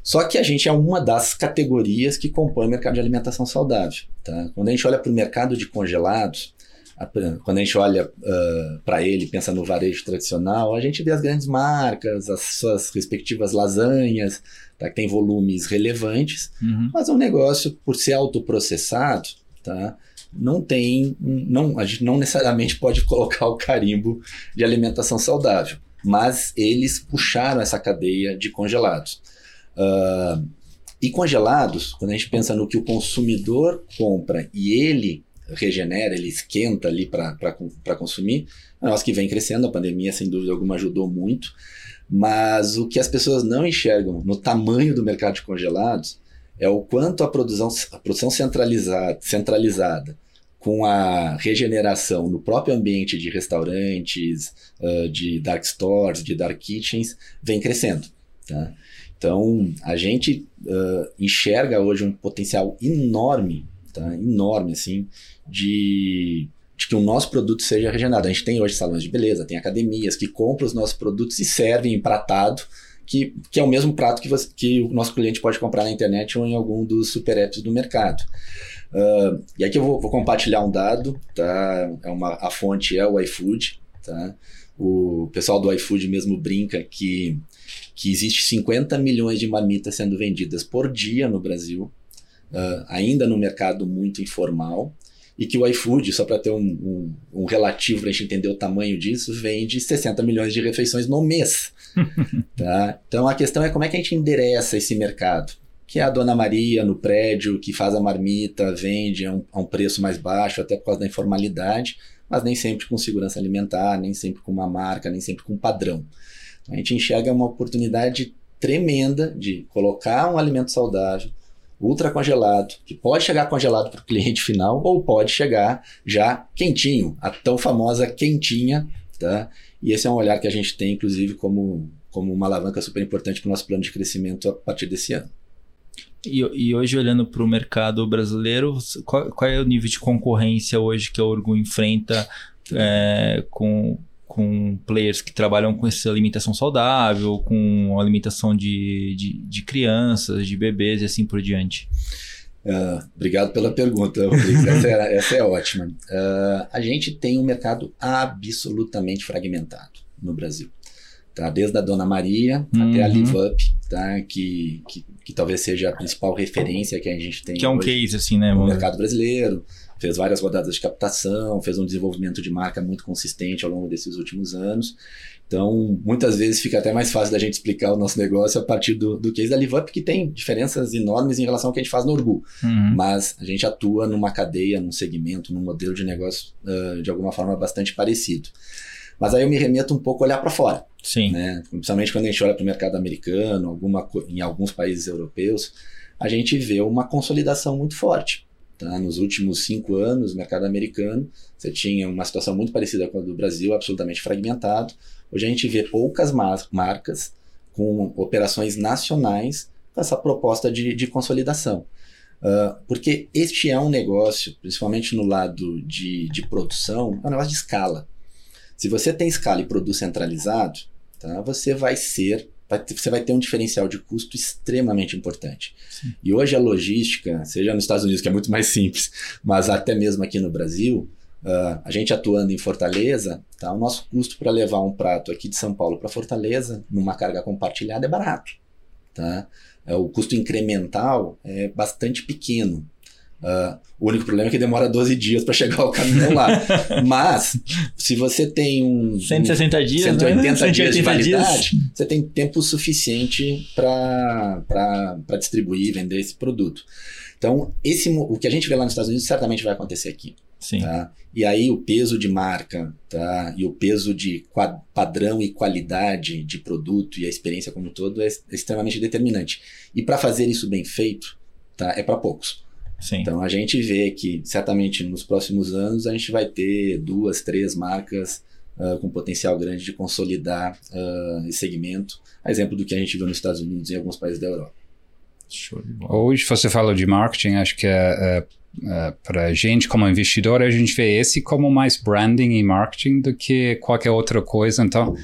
Só que a gente é uma das categorias que compõe o mercado de alimentação saudável. Tá? Quando a gente olha para o mercado de congelados, a, quando a gente olha uh, para ele, pensa no varejo tradicional, a gente vê as grandes marcas, as suas respectivas lasanhas, tá? que tem volumes relevantes, uhum. mas é um negócio, por ser autoprocessado, tá? não tem, não, a gente não necessariamente pode colocar o carimbo de alimentação saudável, mas eles puxaram essa cadeia de congelados. Uh, e congelados, quando a gente pensa no que o consumidor compra e ele regenera, ele esquenta ali para consumir, é um que vem crescendo, a pandemia sem dúvida alguma ajudou muito, mas o que as pessoas não enxergam no tamanho do mercado de congelados é o quanto a produção, a produção centralizada, centralizada com a regeneração no próprio ambiente de restaurantes, uh, de dark stores, de dark kitchens, vem crescendo. Tá? Então, a gente uh, enxerga hoje um potencial enorme, tá? enorme, assim, de, de, que o nosso produto seja regenerado. A gente tem hoje salões de beleza, tem academias que compram os nossos produtos e servem empratado, que, que é o mesmo prato que, você, que o nosso cliente pode comprar na internet ou em algum dos super apps do mercado. Uh, e aqui eu vou, vou, compartilhar um dado, tá? É uma, a fonte é o iFood, tá? O pessoal do iFood mesmo brinca que que existe 50 milhões de marmitas sendo vendidas por dia no Brasil, uh, ainda no mercado muito informal, e que o iFood, só para ter um, um, um relativo para a gente entender o tamanho disso, vende 60 milhões de refeições no mês. tá? Então a questão é como é que a gente endereça esse mercado. Que é a Dona Maria no prédio, que faz a marmita, vende a um, a um preço mais baixo, até por causa da informalidade, mas nem sempre com segurança alimentar, nem sempre com uma marca, nem sempre com padrão. A gente enxerga uma oportunidade tremenda de colocar um alimento saudável, ultra congelado, que pode chegar congelado para o cliente final ou pode chegar já quentinho, a tão famosa quentinha, tá? E esse é um olhar que a gente tem, inclusive, como, como uma alavanca super importante para o nosso plano de crescimento a partir desse ano. E, e hoje, olhando para o mercado brasileiro, qual, qual, é o nível de concorrência hoje que a Orgu enfrenta é, com, com players que trabalham com essa alimentação saudável, com alimentação de, de, de crianças, de bebês e assim por diante? Uh, obrigado pela pergunta, Rodrigo. essa, é, essa é ótima. Uh, a gente tem um mercado absolutamente fragmentado no Brasil. Tá? Desde a Dona Maria uhum. até a Live Up, tá? que, que, que, talvez seja a principal referência que a gente tem. Que é um case, assim, né? No mercado brasileiro fez várias rodadas de captação, fez um desenvolvimento de marca muito consistente ao longo desses últimos anos. Então, muitas vezes fica até mais fácil da gente explicar o nosso negócio a partir do, do case da LiveUp, que tem diferenças enormes em relação ao que a gente faz no Orgu. Uhum. Mas a gente atua numa cadeia, num segmento, num modelo de negócio uh, de alguma forma bastante parecido. Mas aí eu me remeto um pouco a olhar para fora. Sim. Né? Principalmente quando a gente olha para o mercado americano, alguma, em alguns países europeus, a gente vê uma consolidação muito forte. Tá? Nos últimos cinco anos, no mercado americano, você tinha uma situação muito parecida com a do Brasil, absolutamente fragmentado. Hoje a gente vê poucas mar marcas com operações nacionais com essa proposta de, de consolidação. Uh, porque este é um negócio, principalmente no lado de, de produção, é um negócio de escala. Se você tem escala e produz centralizado, tá, você vai ser você vai ter um diferencial de custo extremamente importante. Sim. E hoje a logística, seja nos Estados Unidos, que é muito mais simples, mas até mesmo aqui no Brasil, uh, a gente atuando em Fortaleza, tá, o nosso custo para levar um prato aqui de São Paulo para Fortaleza, numa carga compartilhada, é barato. Tá? É, o custo incremental é bastante pequeno. Uh, o único problema é que demora 12 dias para chegar o caminhão lá. Mas, se você tem um. 160 dias, 180 né? 180 dias de validade, dias. você tem tempo suficiente para distribuir e vender esse produto. Então, esse, o que a gente vê lá nos Estados Unidos certamente vai acontecer aqui. Sim. Tá? E aí, o peso de marca tá? e o peso de padrão e qualidade de produto e a experiência como um todo é extremamente determinante. E para fazer isso bem feito, tá? é para poucos. Sim. Então a gente vê que certamente nos próximos anos a gente vai ter duas, três marcas uh, com potencial grande de consolidar uh, esse segmento, a exemplo do que a gente viu nos Estados Unidos e em alguns países da Europa. Hoje você falou de marketing, acho que é, é, é para a gente como investidor a gente vê esse como mais branding e marketing do que qualquer outra coisa. Então,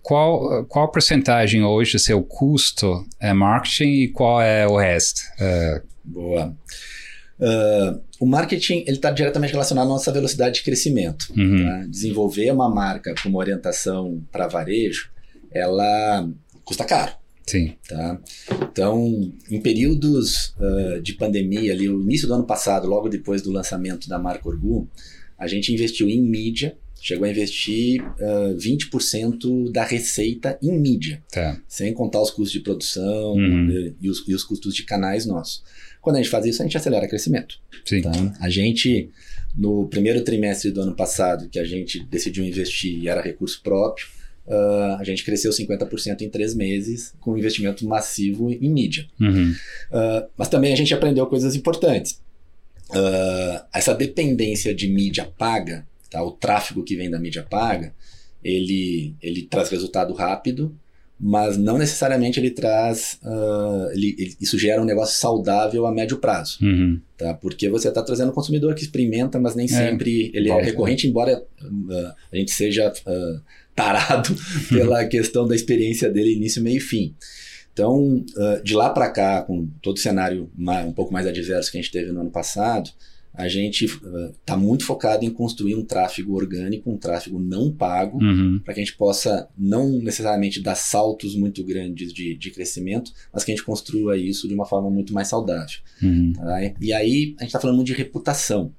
qual qual porcentagem hoje do seu custo é marketing e qual é o resto? Uh, Boa. Uh, o marketing ele está diretamente relacionado à nossa velocidade de crescimento. Uhum. Tá? Desenvolver uma marca com uma orientação para varejo, ela custa caro. Sim. Tá? Então, em períodos uh, de pandemia, ali, o início do ano passado, logo depois do lançamento da marca Orgu, a gente investiu em mídia, chegou a investir uh, 20% da receita em mídia, tá. sem contar os custos de produção uhum. e, os, e os custos de canais nossos. Quando a gente faz isso, a gente acelera o crescimento. Sim. Tá? A gente, no primeiro trimestre do ano passado, que a gente decidiu investir e era recurso próprio, uh, a gente cresceu 50% em três meses com um investimento massivo em mídia. Uhum. Uh, mas também a gente aprendeu coisas importantes. Uh, essa dependência de mídia paga, tá? o tráfego que vem da mídia paga, ele, ele traz resultado rápido, mas não necessariamente ele traz. Uh, ele, ele, isso gera um negócio saudável a médio prazo. Uhum. Tá? Porque você está trazendo um consumidor que experimenta, mas nem é. sempre ele é recorrente, embora uh, a gente seja uh, tarado pela questão da experiência dele início, meio e fim. Então, de lá para cá, com todo o cenário mais, um pouco mais adverso que a gente teve no ano passado, a gente está uh, muito focado em construir um tráfego orgânico, um tráfego não pago, uhum. para que a gente possa não necessariamente dar saltos muito grandes de, de crescimento, mas que a gente construa isso de uma forma muito mais saudável. Uhum. Tá? E aí a gente está falando muito de reputação.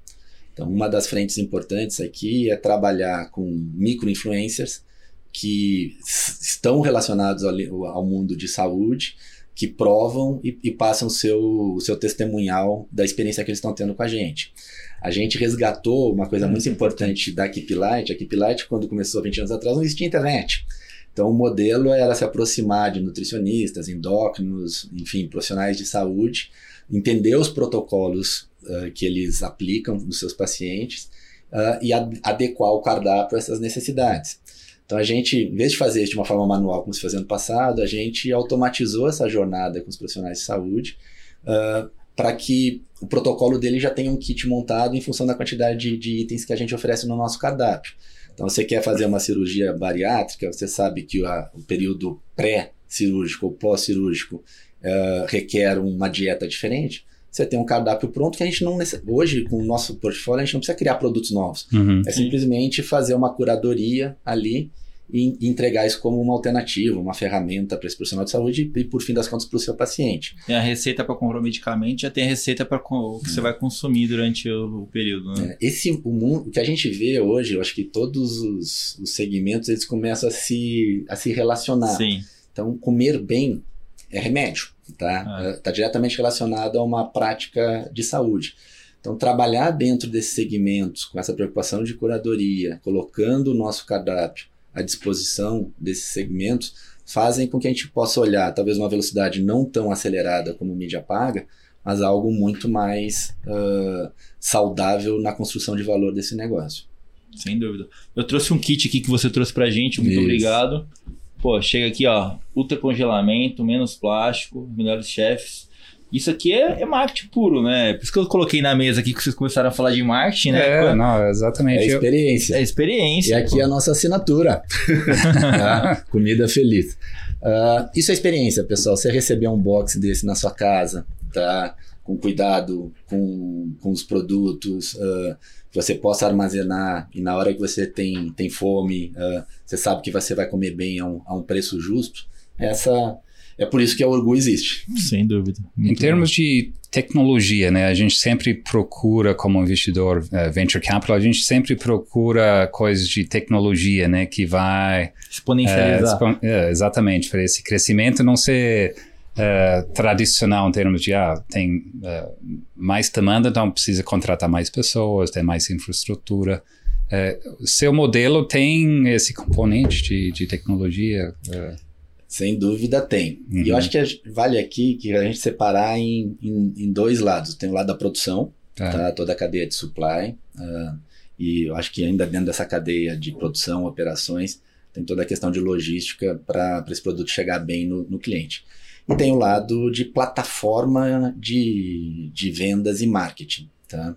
Então, uma das frentes importantes aqui é trabalhar com micro-influencers que estão relacionados ao, ao, mundo de saúde, que provam e, e passam o seu, seu testemunhal da experiência que eles estão tendo com a gente. A gente resgatou uma coisa muito importante da Keep Light. A Keep Light, quando começou 20 anos atrás, não existia internet. Então, o modelo era se aproximar de nutricionistas, endócrinos, enfim, profissionais de saúde, entender os protocolos uh, que eles aplicam nos seus pacientes uh, e ad adequar o cardápio a essas necessidades. Então a gente, em vez de fazer de uma forma manual como se fazia no passado, a gente automatizou essa jornada com os profissionais de saúde uh, para que o protocolo dele já tenha um kit montado em função da quantidade de, de, itens que a gente oferece no nosso cardápio. Então você quer fazer uma cirurgia bariátrica, você sabe que a, o período pré-cirúrgico ou pós-cirúrgico uh, requer uma dieta diferente você tem um cardápio pronto que a gente não hoje com o nosso portfólio a gente não precisa criar produtos novos uhum. é simplesmente fazer uma curadoria ali e entregar isso como uma alternativa, uma ferramenta para esse profissional de saúde e, por fim das contas, para o seu paciente. Tem a receita para comprar o medicamento, já tem a receita para o que você vai consumir durante o, o período. Né? É, esse, o, mundo, o que a gente vê hoje, eu acho que todos os, os segmentos eles começam a se, a se relacionar. Sim. Então, comer bem é remédio, tá? Está é. Tá diretamente relacionado a uma prática de saúde. Então, trabalhar dentro desses segmentos com essa preocupação de curadoria, colocando o nosso cardápio à disposição desses segmentos, fazem com que a gente possa olhar, talvez uma velocidade não tão acelerada como mídia paga, mas algo muito mais uh, saudável na construção de valor desse negócio. Sem dúvida. Eu trouxe um kit aqui que você trouxe pra gente, muito Isso. obrigado. Pô, chega aqui, ó, ultra congelamento, menos plástico, melhores chefes. Isso aqui é, é, marketing puro, né? Por isso que eu coloquei na mesa aqui que vocês começaram a falar de marketing, né? É, Quando... não, exatamente. É experiência. É experiência. E aqui pô. é a nossa assinatura. tá? Comida feliz. Uh, isso é experiência, pessoal. Você receber um box desse na sua casa, tá? Com cuidado com, com os produtos, uh, que você possa armazenar e na hora que você tem, tem fome, uh, você sabe que você vai comer bem a um, a um preço justo. Essa é por isso que a Orgu existe. Sem dúvida. Muito em termos bom. de tecnologia, né? A gente sempre procura, como investidor uh, venture capital, a gente sempre procura coisas de tecnologia, né? Que vai exponencializar. Uh, uh, exatamente, para esse crescimento não ser tradicional em termos de ah, tem mais demanda, então precisa contratar mais pessoas, ter mais infraestrutura. seu modelo tem esse componente de, de tecnologia? Sem dúvida tem. Uhum. E eu uhum. acho que vale aqui que a gente separar em, em, em dois lados. Tem o lado da produção, é. tá? toda a cadeia de supply. Uh, e eu acho que ainda dentro dessa cadeia de produção, operações, tem toda a questão de logística para esse produto chegar bem no, no, cliente. E tem o lado de plataforma de, de vendas e marketing. Tá?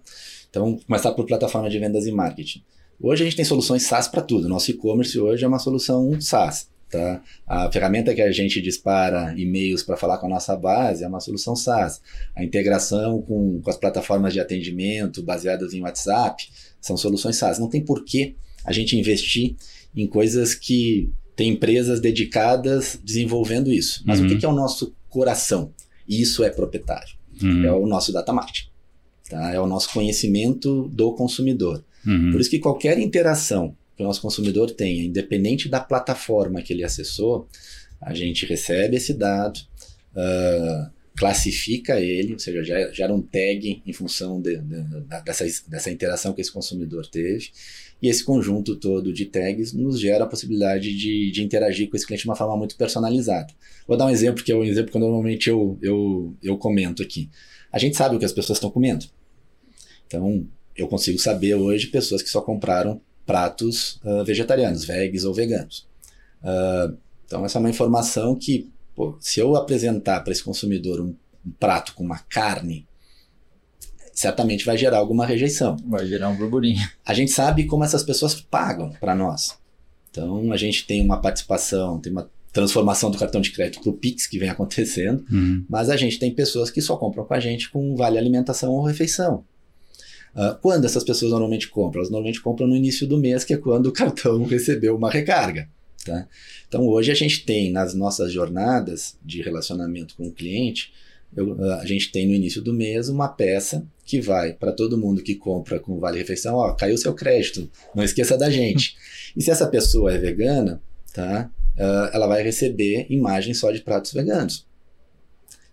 Então, começar por plataforma de vendas e marketing. Hoje a gente tem soluções SaaS para tudo. Nosso e-commerce hoje é uma solução SaaS. Tá? A ferramenta que a gente dispara e-mails para falar com a nossa base é uma solução SaaS. A integração com, com as plataformas de atendimento baseadas em WhatsApp são soluções SaaS. Não tem porquê a gente investir em coisas que tem empresas dedicadas desenvolvendo isso. Mas uhum. o que, que, é o nosso coração? Isso é proprietário. Uhum. É o nosso data marketing. Tá? É o nosso conhecimento do consumidor. Uhum. Por isso que qualquer interação que o nosso consumidor tenha, independente da plataforma que ele acessou, a gente recebe esse dado, uh, classifica ele, ou seja, gera, gera um tag em função de, de, de, dessa, dessa interação que esse consumidor teve. E esse conjunto todo de tags nos gera a possibilidade de, de interagir com esse cliente de uma forma muito personalizada. Vou dar um exemplo, que é um exemplo que normalmente eu, eu, eu comento aqui. A gente sabe o que as pessoas estão comendo. Então, eu consigo saber hoje pessoas que só compraram pratos uh, vegetarianos, vegs ou veganos. Uh, então, essa é uma informação que, pô, se eu apresentar para esse consumidor um, um, prato com uma carne, certamente vai gerar alguma rejeição. Vai gerar um burburinho. A gente sabe como essas pessoas pagam para nós. Então, a gente tem uma participação, tem uma transformação do cartão de crédito para o Pix que vem acontecendo, uhum. mas a gente tem pessoas que só compram com a gente com vale alimentação ou refeição. Uh, quando essas pessoas normalmente compram? Elas normalmente compram no início do mês, que é quando o cartão recebeu uma recarga. Tá? Então hoje a gente tem nas nossas jornadas de relacionamento com o cliente eu, a gente tem no início do mês uma peça que vai para todo mundo que compra com Vale Refeição, ó, caiu seu crédito, não esqueça da gente. E se essa pessoa é vegana, tá? Uh, ela vai receber imagens só de pratos veganos.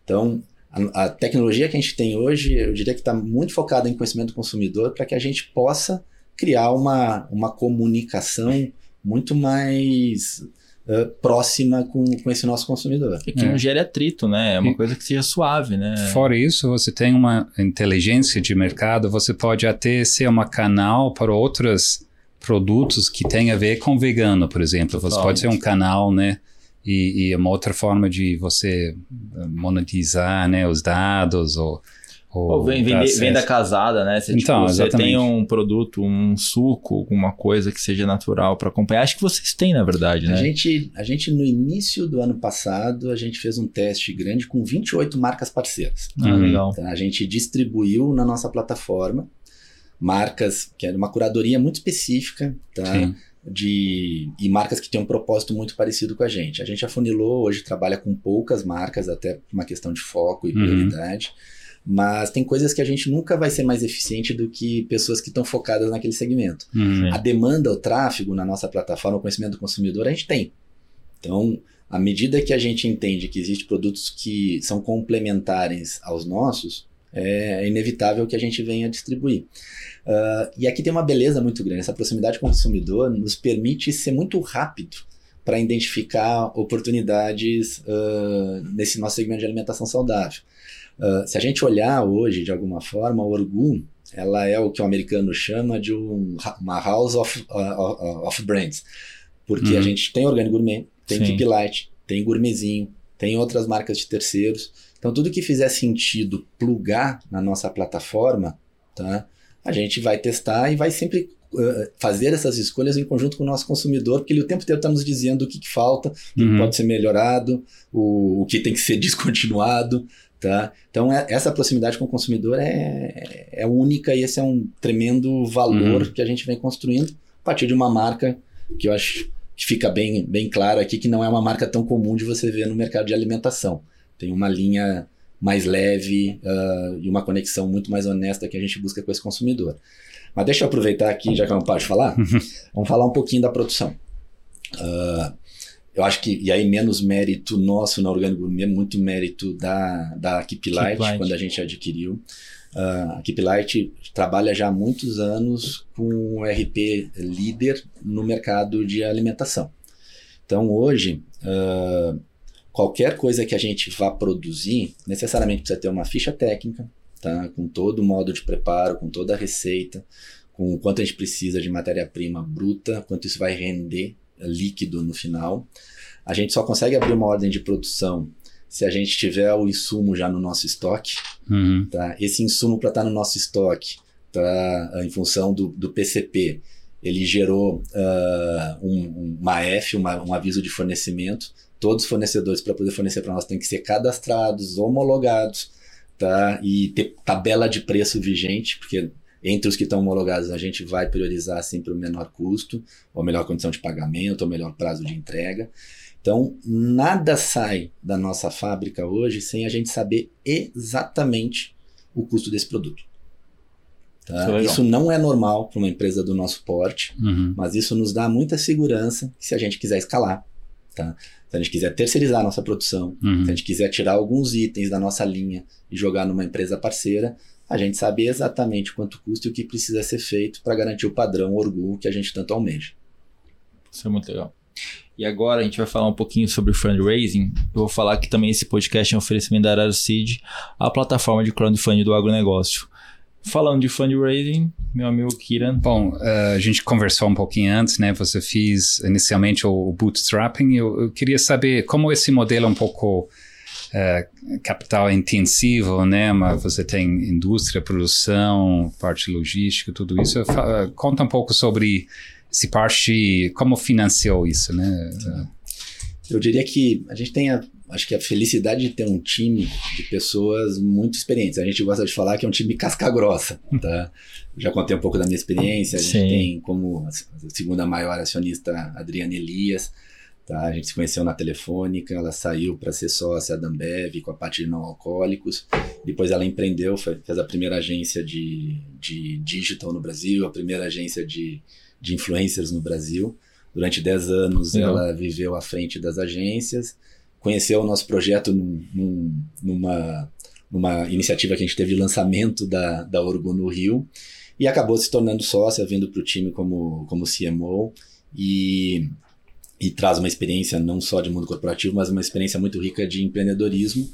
Então, a, a, tecnologia que a gente tem hoje, eu diria que está muito focada em conhecimento do consumidor para que a gente possa criar uma, uma comunicação muito mais uh, próxima com, com esse nosso consumidor. E que é. não gere atrito, né? É uma e, coisa que seja suave, né? Fora isso, você tem uma inteligência de mercado, você pode até ser uma canal para outros produtos que tem a ver com vegano, por exemplo. Você pode ser um canal, né? E, e uma outra forma de você monetizar né, os dados ou ou vem, venda casada, né? Você, então, tipo, você tem um produto, um suco, alguma coisa que seja natural para acompanhar. Acho que vocês têm, na verdade, né? A gente, a gente, no início do ano passado, a gente fez um teste grande com 28 marcas parceiras. Ah, uhum. legal. Então, a gente distribuiu na nossa plataforma marcas, que era uma curadoria muito específica, tá? Sim. De, e marcas que têm um propósito muito parecido com a gente. A gente afunilou, hoje trabalha com poucas marcas, até por uma questão de foco e uhum. Mas tem coisas que a gente nunca vai ser mais eficiente do que pessoas que estão focadas naquele segmento. Uhum. A demanda, o tráfego na nossa plataforma, o conhecimento do consumidor, a gente tem. Então, à medida que a gente entende que existem produtos que são complementares aos nossos, é inevitável que a gente venha distribuir. Uh, e aqui tem uma beleza muito grande. Essa proximidade com o consumidor nos permite ser muito rápido para identificar oportunidades uh, nesse nosso segmento de alimentação saudável. Uh, se a gente olhar hoje, de alguma forma, o Orgu, ela é o que o americano chama de um, uma house of, uh, of brands. Porque uhum. a gente tem Organic Gourmet, tem Keep Light, tem Gourmetzinho, tem outras marcas de terceiros. Então, tudo que fizer sentido plugar na nossa plataforma, tá? a gente vai testar e vai sempre fazer essas escolhas em conjunto com o nosso consumidor, porque ele o tempo inteiro está nos dizendo o que, que falta, o uhum. que pode ser melhorado, o, o que tem que ser descontinuado. Tá? Então, é, essa proximidade com o consumidor é, é única e esse é um tremendo valor uhum. que a gente vem construindo a partir de uma marca que eu acho que fica bem, bem claro aqui que não é uma marca tão comum de você ver no mercado de alimentação. Tem uma linha mais leve uh, e uma conexão muito mais honesta que a gente busca com esse consumidor. Mas deixa eu aproveitar aqui, já que eu não posso falar, vamos falar um pouquinho da produção. Uh, eu acho que, e aí menos mérito nosso na Orgânico Gourmet, muito mérito da, da Keep Light, Light. quando a gente adquiriu. Uh, a Keep Light trabalha já há muitos anos com o RP líder no mercado de alimentação. Então hoje, uh, qualquer coisa que a gente vá produzir, necessariamente precisa ter uma ficha técnica, tá? com todo o modo de preparo, com toda a receita, com o quanto a gente precisa de matéria-prima bruta, quanto isso vai render líquido no final. A gente só consegue abrir uma ordem de produção se a gente tiver o insumo já no nosso estoque. Uhum. Tá? Esse insumo para estar tá no nosso estoque, tá? em função do, do PCP, ele gerou uh, um, uma F, uma, um aviso de fornecimento. Todos os fornecedores, para poder fornecer para nós, têm que ser cadastrados, homologados, tá? e ter tabela de preço vigente, porque entre os que estão homologados, a gente vai priorizar sempre o menor custo, ou melhor condição de pagamento, ou melhor prazo de entrega. Então, nada sai da nossa fábrica hoje sem a gente saber exatamente o custo desse produto. Tá? Isso não é normal para uma empresa do nosso porte, uhum. mas isso nos dá muita segurança se a gente quiser escalar. Tá? Se a gente quiser terceirizar a nossa produção, uhum. se a gente quiser tirar alguns itens da nossa linha e jogar numa empresa parceira, a gente sabe exatamente quanto custa e o que precisa ser feito para garantir o padrão orgulho que a gente tanto almeja. Isso é muito legal. E agora a gente vai falar um pouquinho sobre fundraising. Eu vou falar que também esse podcast é um oferecimento da Araro Seed, a plataforma de crowdfunding do agronegócio. Falando de fundraising, meu amigo Kiran. Bom, uh, a gente conversou um pouquinho antes, né? Você fez inicialmente o, bootstrapping. Eu, eu queria saber como esse modelo é um pouco uh, capital intensivo, né? Mas você tem indústria, produção, parte logística, tudo isso. Uh, conta um pouco sobre se parte, como financiou isso, né? Eu diria que a gente tem a, acho que a felicidade de ter um time de pessoas muito experientes. A gente gosta de falar que é um time casca grossa, tá? Já contei um pouco da minha experiência. A gente Sim. tem como segunda maior acionista Adriana Elias, Tá? A gente se conheceu na Telefônica, ela saiu para ser sócia da Ambev com a parte de não alcoólicos. Depois ela empreendeu, fez a primeira agência de, de digital no Brasil, a primeira agência de, de influencers no Brasil. Durante 10 anos ela viveu à frente das agências, conheceu o nosso projeto num, num, numa, numa iniciativa que a gente teve de lançamento da, da Orgo no Rio e acabou se tornando sócia, vindo para o time como, como CMO. E e traz uma experiência não só de mundo corporativo, mas uma experiência muito rica de empreendedorismo.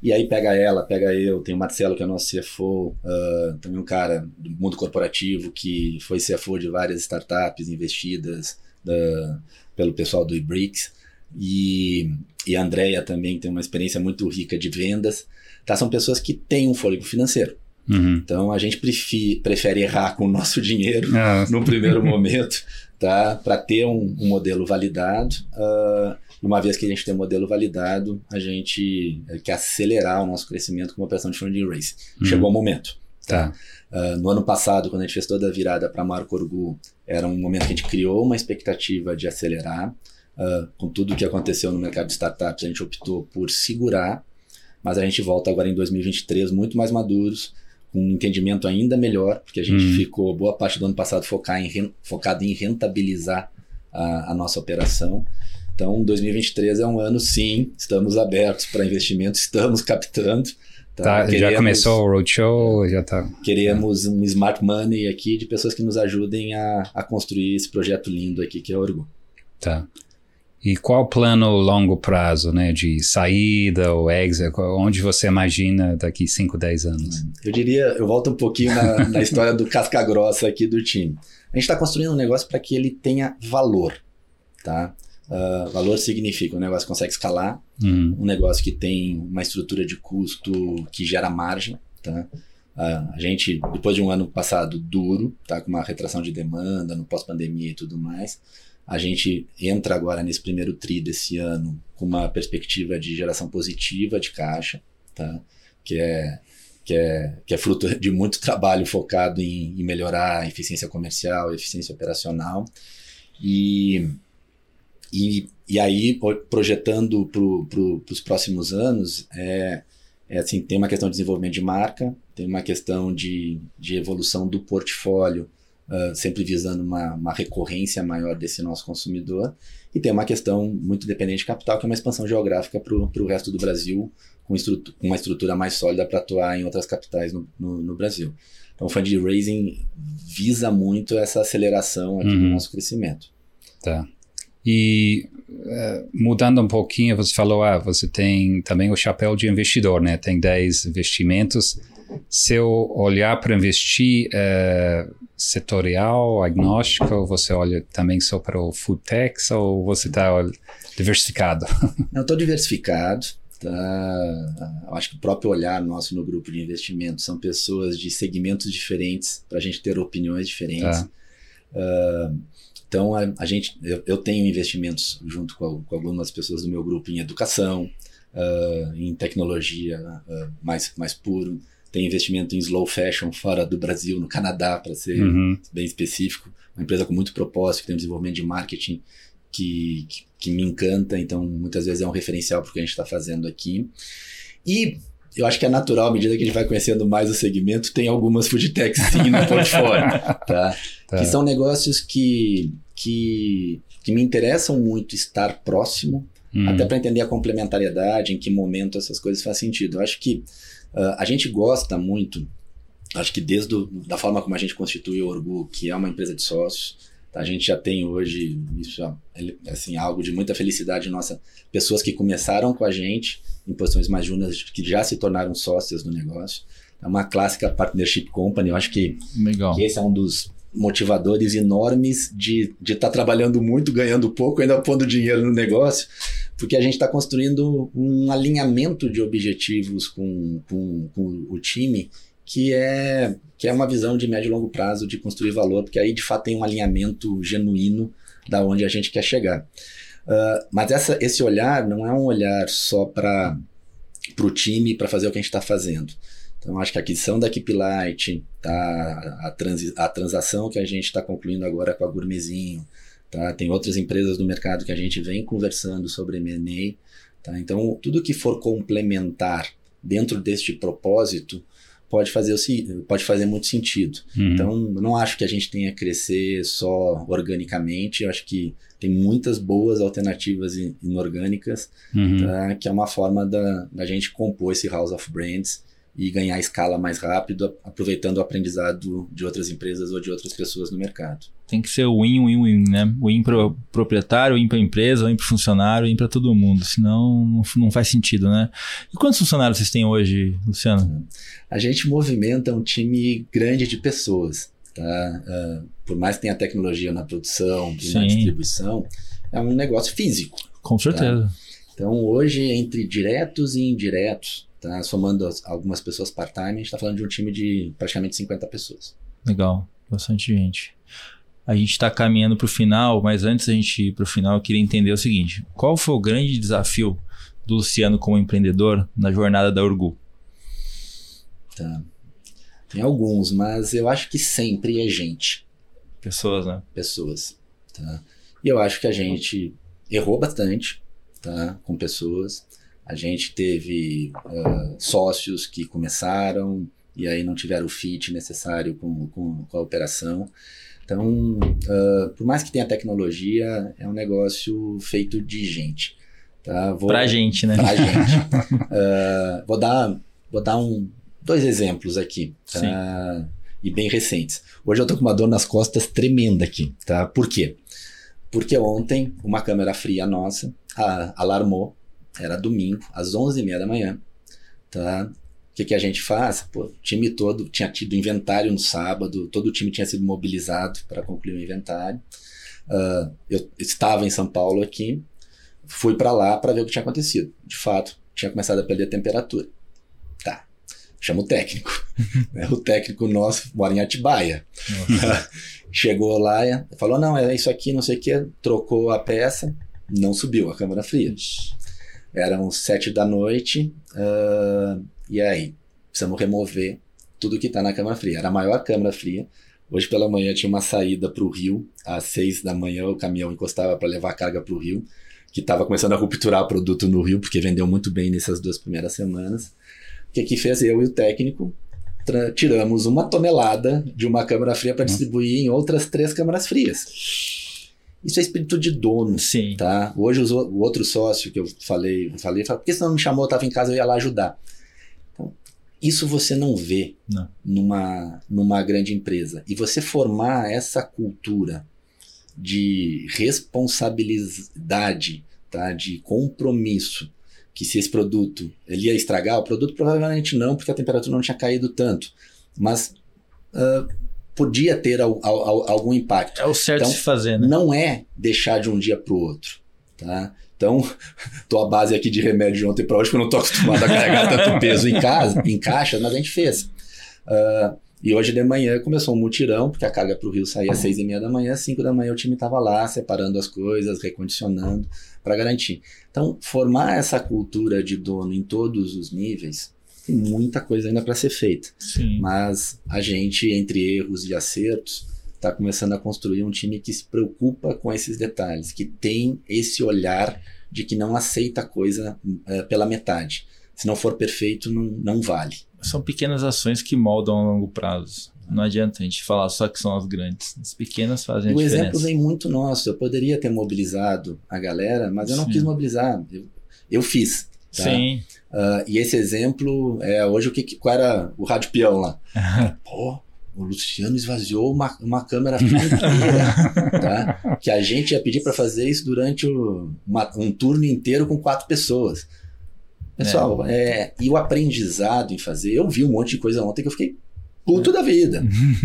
E aí pega ela, pega eu, tem o Marcelo, que é nosso CFO, uh, também um cara do mundo corporativo que foi CFO de várias startups investidas da, pelo pessoal do iBricks. E, e a Andrea também tem uma experiência muito rica de vendas. Tá? São pessoas que têm um fôlego financeiro. Uhum. Então a gente prefere, prefere errar com o nosso dinheiro ah. no primeiro momento tá? para ter um, um, modelo validado. Uh, uma vez que a gente tem um modelo validado, a gente eh, quer acelerar o nosso crescimento com uma operação de funding race. Uhum. Chegou o momento. Tá? Uh, no ano passado, quando a gente fez toda a virada para Marco Orgu, era um momento que a gente criou uma expectativa de acelerar. Uh, com tudo o que aconteceu no mercado de startups, a gente optou por segurar, mas a gente volta agora em 2023 muito mais maduros, com um entendimento ainda melhor, porque a gente uhum. ficou boa parte do ano passado focar em, focado em rentabilizar a, a, nossa operação. Então, 2023 é um ano, sim, estamos abertos para investimento, estamos captando. Tá? Tá, queremos, já começou o roadshow, já está. Queremos um smart money aqui de pessoas que nos ajudem a, a construir esse projeto lindo aqui que é o Orgo. Tá. E qual o plano longo prazo, né, de saída ou exit, onde você imagina daqui 5, 10 anos? Eu diria, eu volto um pouquinho na, na história do casca grossa aqui do time. A gente está construindo um negócio para que ele tenha valor, tá? Uh, valor significa um negócio que consegue escalar, uhum. um negócio que tem uma estrutura de custo que gera margem, tá? Uh, a gente, depois de um ano passado duro, tá, com uma retração de demanda no pós-pandemia e tudo mais, a gente entra agora nesse primeiro TRI desse ano com uma perspectiva de geração positiva de caixa, tá? que, é, que, é, que é fruto de muito trabalho focado em, em melhorar a eficiência comercial, eficiência operacional. E, e, e aí, projetando para os próximos anos, é, é assim, tem uma questão de desenvolvimento de marca, tem uma questão de, de evolução do portfólio uh, sempre visando uma, uma recorrência maior desse nosso consumidor. E tem uma questão muito dependente de capital, que é uma expansão geográfica para o resto do Brasil, com, com uma estrutura mais sólida para atuar em outras capitais no, no, no, Brasil. Então, o fundraising visa muito essa aceleração aqui uhum. no nosso crescimento. Tá. E uh, mudando um pouquinho, você falou, ah, você tem também o chapéu de investidor, né? Tem 10 investimentos. Se eu olhar para investir, uh, setorial, agnóstico? Você olha também só para o food techs ou você está diversificado? Não, estou diversificado. Tá? Acho que o próprio olhar nosso no grupo de investimento são pessoas de segmentos diferentes para a gente ter opiniões diferentes. Tá. Uh, então, a, a gente, eu, eu, tenho investimentos junto com, com, algumas pessoas do meu grupo em educação, uh, em tecnologia uh, mais, mais puro, tem investimento em slow fashion fora do Brasil, no Canadá, para ser uhum. bem específico. Uma empresa com muito propósito, que tem um desenvolvimento de marketing que, que, que me encanta, então muitas vezes é um referencial para o que a gente está fazendo aqui. E eu acho que é natural, à medida que a gente vai conhecendo mais o segmento, tem algumas food techs sim no portfólio, tá? tá? Que são negócios que, que, que me interessam muito estar próximo, hum. até para entender a complementariedade, em que momento essas coisas fazem sentido. Eu acho que Uh, a gente gosta muito, acho que desde a da forma como a gente constituiu o Orgu, que é uma empresa de sócios, tá? a gente já tem hoje isso é assim algo de muita felicidade nossa, pessoas que começaram com a gente em posições mais júniores que já se tornaram sócias do negócio. É uma clássica partnership company. Eu acho que, que esse é um dos motivadores enormes de estar tá trabalhando muito, ganhando pouco, ainda pondo dinheiro no negócio, porque a gente está construindo um alinhamento de objetivos com, com, com, o time que é, que é uma visão de médio e longo prazo de construir valor, porque aí de fato tem um alinhamento genuíno da onde a gente quer chegar. Uh, mas essa, esse olhar não é um olhar só para o time, para fazer o que a gente está fazendo então, acho que a aquisição da Keep Light, tá, a, a transação que a gente está concluindo agora com a Gourmetzinho, Tá? Tem outras empresas do mercado que a gente vem conversando sobre M&A. Tá? Então, tudo que for complementar dentro deste propósito pode fazer, pode fazer muito sentido. Uhum. Então, não acho que a gente tenha que crescer só organicamente. Eu acho que tem muitas boas alternativas inorgânicas, uhum. tá? que é uma forma da, da gente compor esse House of Brands e ganhar escala mais rápido, aproveitando o aprendizado de outras empresas ou de outras pessoas no mercado. Tem que ser win, win, win, né? Win para o proprietário, win para a empresa, win para o funcionário, win para todo mundo. Senão não, não faz sentido, né? E quantos funcionários vocês têm hoje, Luciano? A gente movimenta um time grande de pessoas. Tá? Uh, por mais que tenha tecnologia na produção e na distribuição, é um negócio físico. Com certeza. Tá? Então, hoje, entre diretos e indiretos, Tá? Somando as, algumas pessoas part-time, a gente está falando de um time de praticamente 50 pessoas. Legal, bastante gente. A gente está caminhando para o final, mas antes da gente ir para o final, eu queria entender o seguinte: qual foi o grande desafio do Luciano como empreendedor na jornada da Orgu? Tá. Tem alguns, mas eu acho que sempre é gente. Pessoas, né? Pessoas. Tá? E eu acho que a gente errou bastante tá? com pessoas. A gente teve uh, sócios que começaram e aí não tiveram o fit necessário com, com, com a operação. Então, uh, por mais que tenha tecnologia, é um negócio feito de gente. Tá? Vou, pra gente, né? Pra gente. uh, vou dar, vou dar um, dois exemplos aqui. Tá? E bem recentes. Hoje eu tô com uma dor nas costas tremenda aqui. Tá? Por quê? Porque ontem uma câmera fria nossa alarmou era domingo, às 11h30 da manhã. Tá? O que, que a gente faz? Pô, o time todo tinha tido inventário no sábado, todo o time tinha sido mobilizado para concluir o inventário. Uh, eu estava em São Paulo aqui, fui para lá para ver o que tinha acontecido. De fato, tinha começado a perder a temperatura. Tá, chama o técnico. Né, o técnico nosso mora em Atibaia. Chegou lá e falou: não, é isso aqui, não sei o que, trocou a peça, não subiu a câmara fria. Eram sete da noite, uh, e aí, precisamos remover tudo que está na câmara fria. Era a maior câmara fria. Hoje pela manhã tinha uma saída para o rio, às seis da manhã o caminhão encostava para levar carga para o rio, que estava começando a rupturar produto no rio, porque vendeu muito bem nessas duas primeiras semanas. O que, que fez eu e o técnico? Tiramos uma tonelada de uma câmara fria para uhum. distribuir em outras três câmaras frias. Isso é espírito de dono. Sim. Tá? Hoje o outro sócio que eu falei, falei, falei, por que você não me chamou? Eu estava em casa, eu ia lá ajudar. Isso você não vê não. Numa, numa grande empresa. E você formar essa cultura de responsabilidade, tá? de compromisso, que se esse produto ele ia estragar, o produto provavelmente não, porque a temperatura não tinha caído tanto. Mas uh, podia ter al, al, algum impacto. É o certo então, se fazer, né? Não é deixar de um dia para o outro, tá? Então, tô a base aqui de remédio de ontem para hoje, porque eu não tô acostumado a carregar tanto peso em casa, em caixa, mas a gente fez. Uh, e hoje de manhã começou um mutirão, porque a carga para o Rio saía às seis e meia da manhã, às cinco da manhã o time estava lá, separando as coisas, recondicionando, para garantir. Então, formar essa cultura de dono em todos os níveis tem muita coisa ainda para ser feita. Sim. Mas a gente, entre erros e acertos, está começando a construir um time que se preocupa com esses detalhes, que tem esse olhar de que não aceita a coisa uh, pela metade. Se não for perfeito, não, não vale. São pequenas ações que moldam a longo prazo. Não adianta a gente falar só que são as grandes. As pequenas fazem a o diferença. O exemplo vem muito nosso. Eu poderia ter mobilizado a galera, mas eu não Sim. quis mobilizar. Eu, eu fiz. Tá? Sim. Uh, e esse exemplo é hoje o que, qual era o rádio peão lá. Pô, o Luciano esvaziou uma, uma câmera inteira, tá? Que a gente ia pedir para fazer isso durante o, uma, um turno inteiro com quatro pessoas. Pessoal, é. É, e o aprendizado em fazer, eu vi um monte de coisa ontem que eu fiquei puto da vida.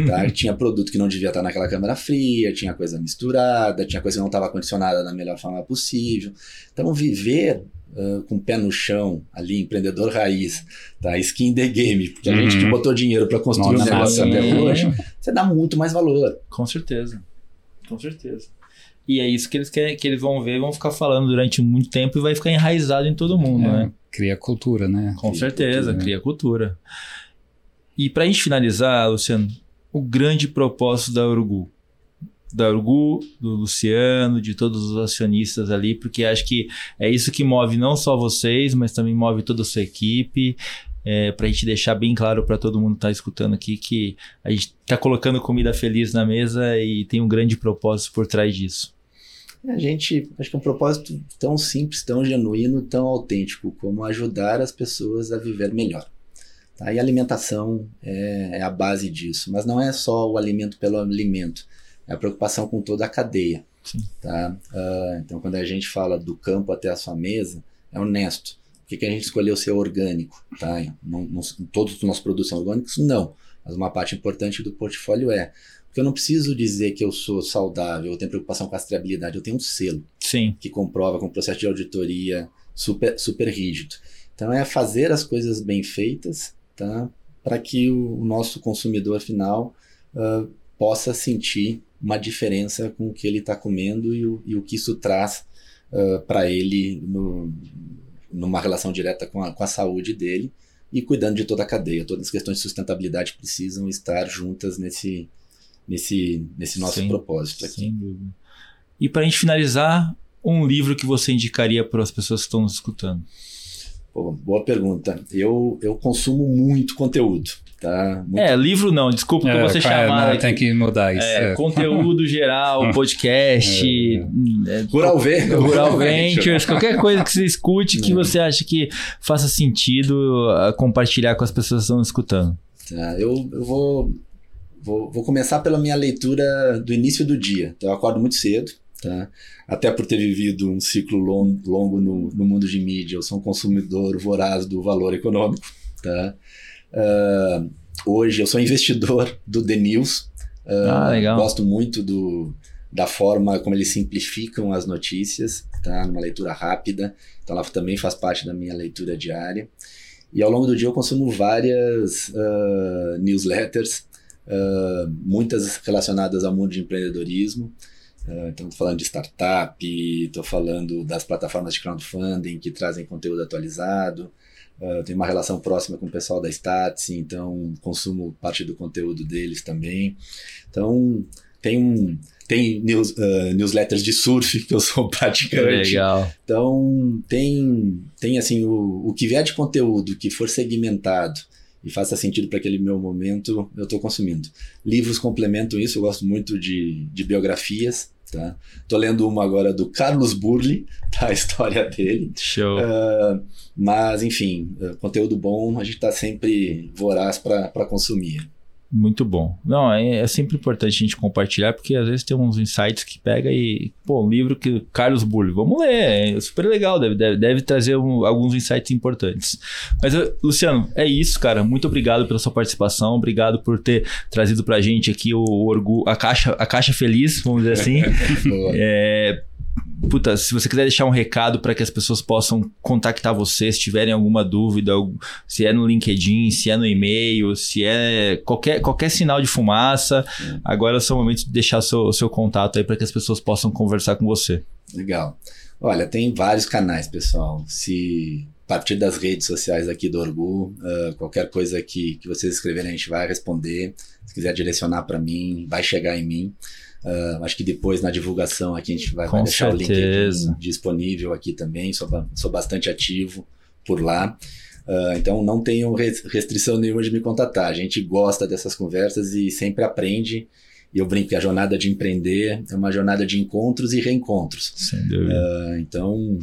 Tá? Tinha produto que não devia estar naquela câmera fria, tinha coisa misturada, tinha coisa que não estava condicionada da melhor forma possível. Então, viver uh, com o pé no chão, ali, empreendedor raiz, tá? Skin the game, porque a gente que uhum. botou dinheiro para construir o um negócio até hoje, você dá muito mais valor. Com certeza. Com certeza. E é isso que eles querem, que eles vão ver, vão ficar falando durante muito tempo e vai ficar enraizado em todo mundo, é, né? Cria cultura, né? Com cria certeza, cultura, cria cultura. E para a gente finalizar, Luciano, o grande propósito da Urugu. Da Urgu, do Luciano, de todos os acionistas ali, porque acho que é isso que move não só vocês, mas também move toda a sua equipe. É, para a gente deixar bem claro para todo mundo que está escutando aqui que a gente está colocando comida feliz na mesa e tem um grande propósito por trás disso. A gente, acho que é um propósito tão simples, tão genuíno, tão autêntico, como ajudar as pessoas a viver melhor. Tá? E alimentação é, é, a base disso, mas não é só o alimento pelo alimento, é a preocupação com toda a cadeia. Sim. Tá? Uh, então, quando a gente fala do campo até a sua mesa, é honesto. Por que, que a gente escolheu ser orgânico? Tá? Não, não, todos os nossos produtos são orgânicos? Não. Mas uma parte importante do portfólio é. Porque eu não preciso dizer que eu sou saudável, eu tenho preocupação com a rastreabilidade, eu tenho um selo Sim. que comprova com um processo de auditoria super, super rígido. Então é fazer as coisas bem feitas tá? para que o, o, nosso consumidor final uh, possa sentir uma diferença com o que ele está comendo e o, e o que isso traz uh, para ele no, numa relação direta com a, com a saúde dele e cuidando de toda a cadeia. Todas as questões de sustentabilidade precisam estar juntas nesse, nesse, nesse nosso sem, propósito aqui. Sem dúvida. E para a gente finalizar, um livro que você indicaria para as pessoas que estão nos escutando? Pô, boa pergunta. Eu, eu consumo muito conteúdo. Tá? Muito... É, livro não, desculpa é, você chamar. Não, tem que mudar isso. É, é. Conteúdo geral, podcast. É. é. Rural Ventures. Rural Ventures, qualquer coisa que você escute que você acha que faça sentido compartilhar com as pessoas que estão escutando. Tá, eu, eu vou, vou, vou começar pela minha leitura do início do dia. Então, eu acordo muito cedo. Tá? Até por ter vivido um ciclo long, longo no, no, mundo de mídia, eu sou um consumidor voraz do valor econômico. Tá? Uh, hoje eu sou investidor do The News. Uh, ah, legal. Gosto muito do, da forma como eles simplificam as notícias, tá? numa leitura rápida. Então, ela também faz parte da minha leitura diária. E ao longo do dia eu consumo várias uh, newsletters, muitas relacionadas ao mundo de empreendedorismo. Uh, então, estou falando de startup, estou falando das plataformas de crowdfunding que trazem conteúdo atualizado. Uh, tenho uma relação próxima com o pessoal da Stats, então consumo parte do conteúdo deles também. Então, tem um, tem news, uh, newsletters de surf que eu sou praticante. Legal. Então, tem, tem assim, o, o que vier de conteúdo que for segmentado e faça sentido para aquele meu momento, eu estou consumindo. Livros complementam isso, eu gosto muito de, de biografias. Tá? Tô lendo uma agora do Carlos Burli, tá? a história dele. Show. Uh, mas, enfim, uh, conteúdo bom, a gente está sempre voraz para consumir. Muito bom. Não, é, é, sempre importante a gente compartilhar, porque às vezes tem uns insights que pega e, pô, um livro que Carlos Burli, vamos ler, é super legal, deve, deve, deve trazer um, alguns insights importantes. Mas, Luciano, é isso, cara. Muito obrigado pela sua participação, obrigado por ter trazido pra gente aqui o, o orgulho, a caixa, a caixa feliz, vamos dizer assim. é, puta, se você quiser deixar um recado para que as pessoas possam contactar você, se tiverem alguma dúvida, se é no LinkedIn, se é no e-mail, se é qualquer, qualquer sinal de fumaça, agora é o momento de deixar seu, seu contato aí para que as pessoas possam conversar com você. Legal. Olha, tem vários canais, pessoal. Se a partir das redes sociais aqui do Orgu, uh, qualquer coisa que, que vocês escreverem, a gente vai responder. Se quiser direcionar para mim, vai chegar em mim. Uh, acho que depois na divulgação aqui a gente vai, vai deixar certeza. o link disponível aqui também. Sou, sou bastante ativo por lá. Uh, então não tenho restrição nenhuma de me contatar. A gente gosta dessas conversas e sempre aprende. E eu brinco que a jornada de empreender é uma jornada de encontros e reencontros. Sem dúvida. Uh, então,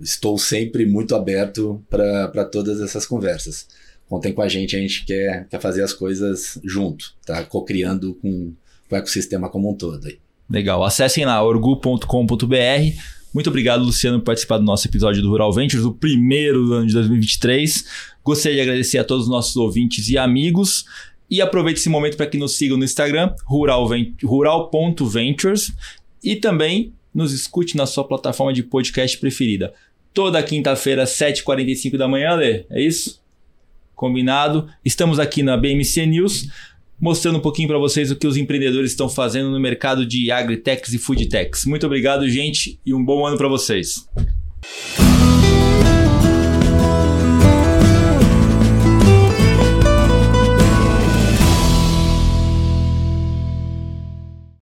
estou sempre muito aberto para todas essas conversas. Contem com a gente, a gente quer, quer fazer as coisas junto, tá? Co-criando com, o ecossistema como um todo. Aí. Legal. Acessem lá orgu.com.br. Muito obrigado, Luciano, por participar do nosso episódio do Rural Ventures, o primeiro do ano de 2023. Gostaria de agradecer a todos os nossos ouvintes e amigos. E aproveite esse momento para que nos sigam no Instagram, rural.ventures, e também nos escute na sua plataforma de podcast preferida. Toda quinta-feira, 7h45 da manhã, Lê. É isso? Combinado? Estamos aqui na BMC News mostrando um pouquinho para vocês o que os empreendedores estão fazendo no mercado de agritechs e foodtechs. Muito obrigado, gente, e um bom ano para vocês.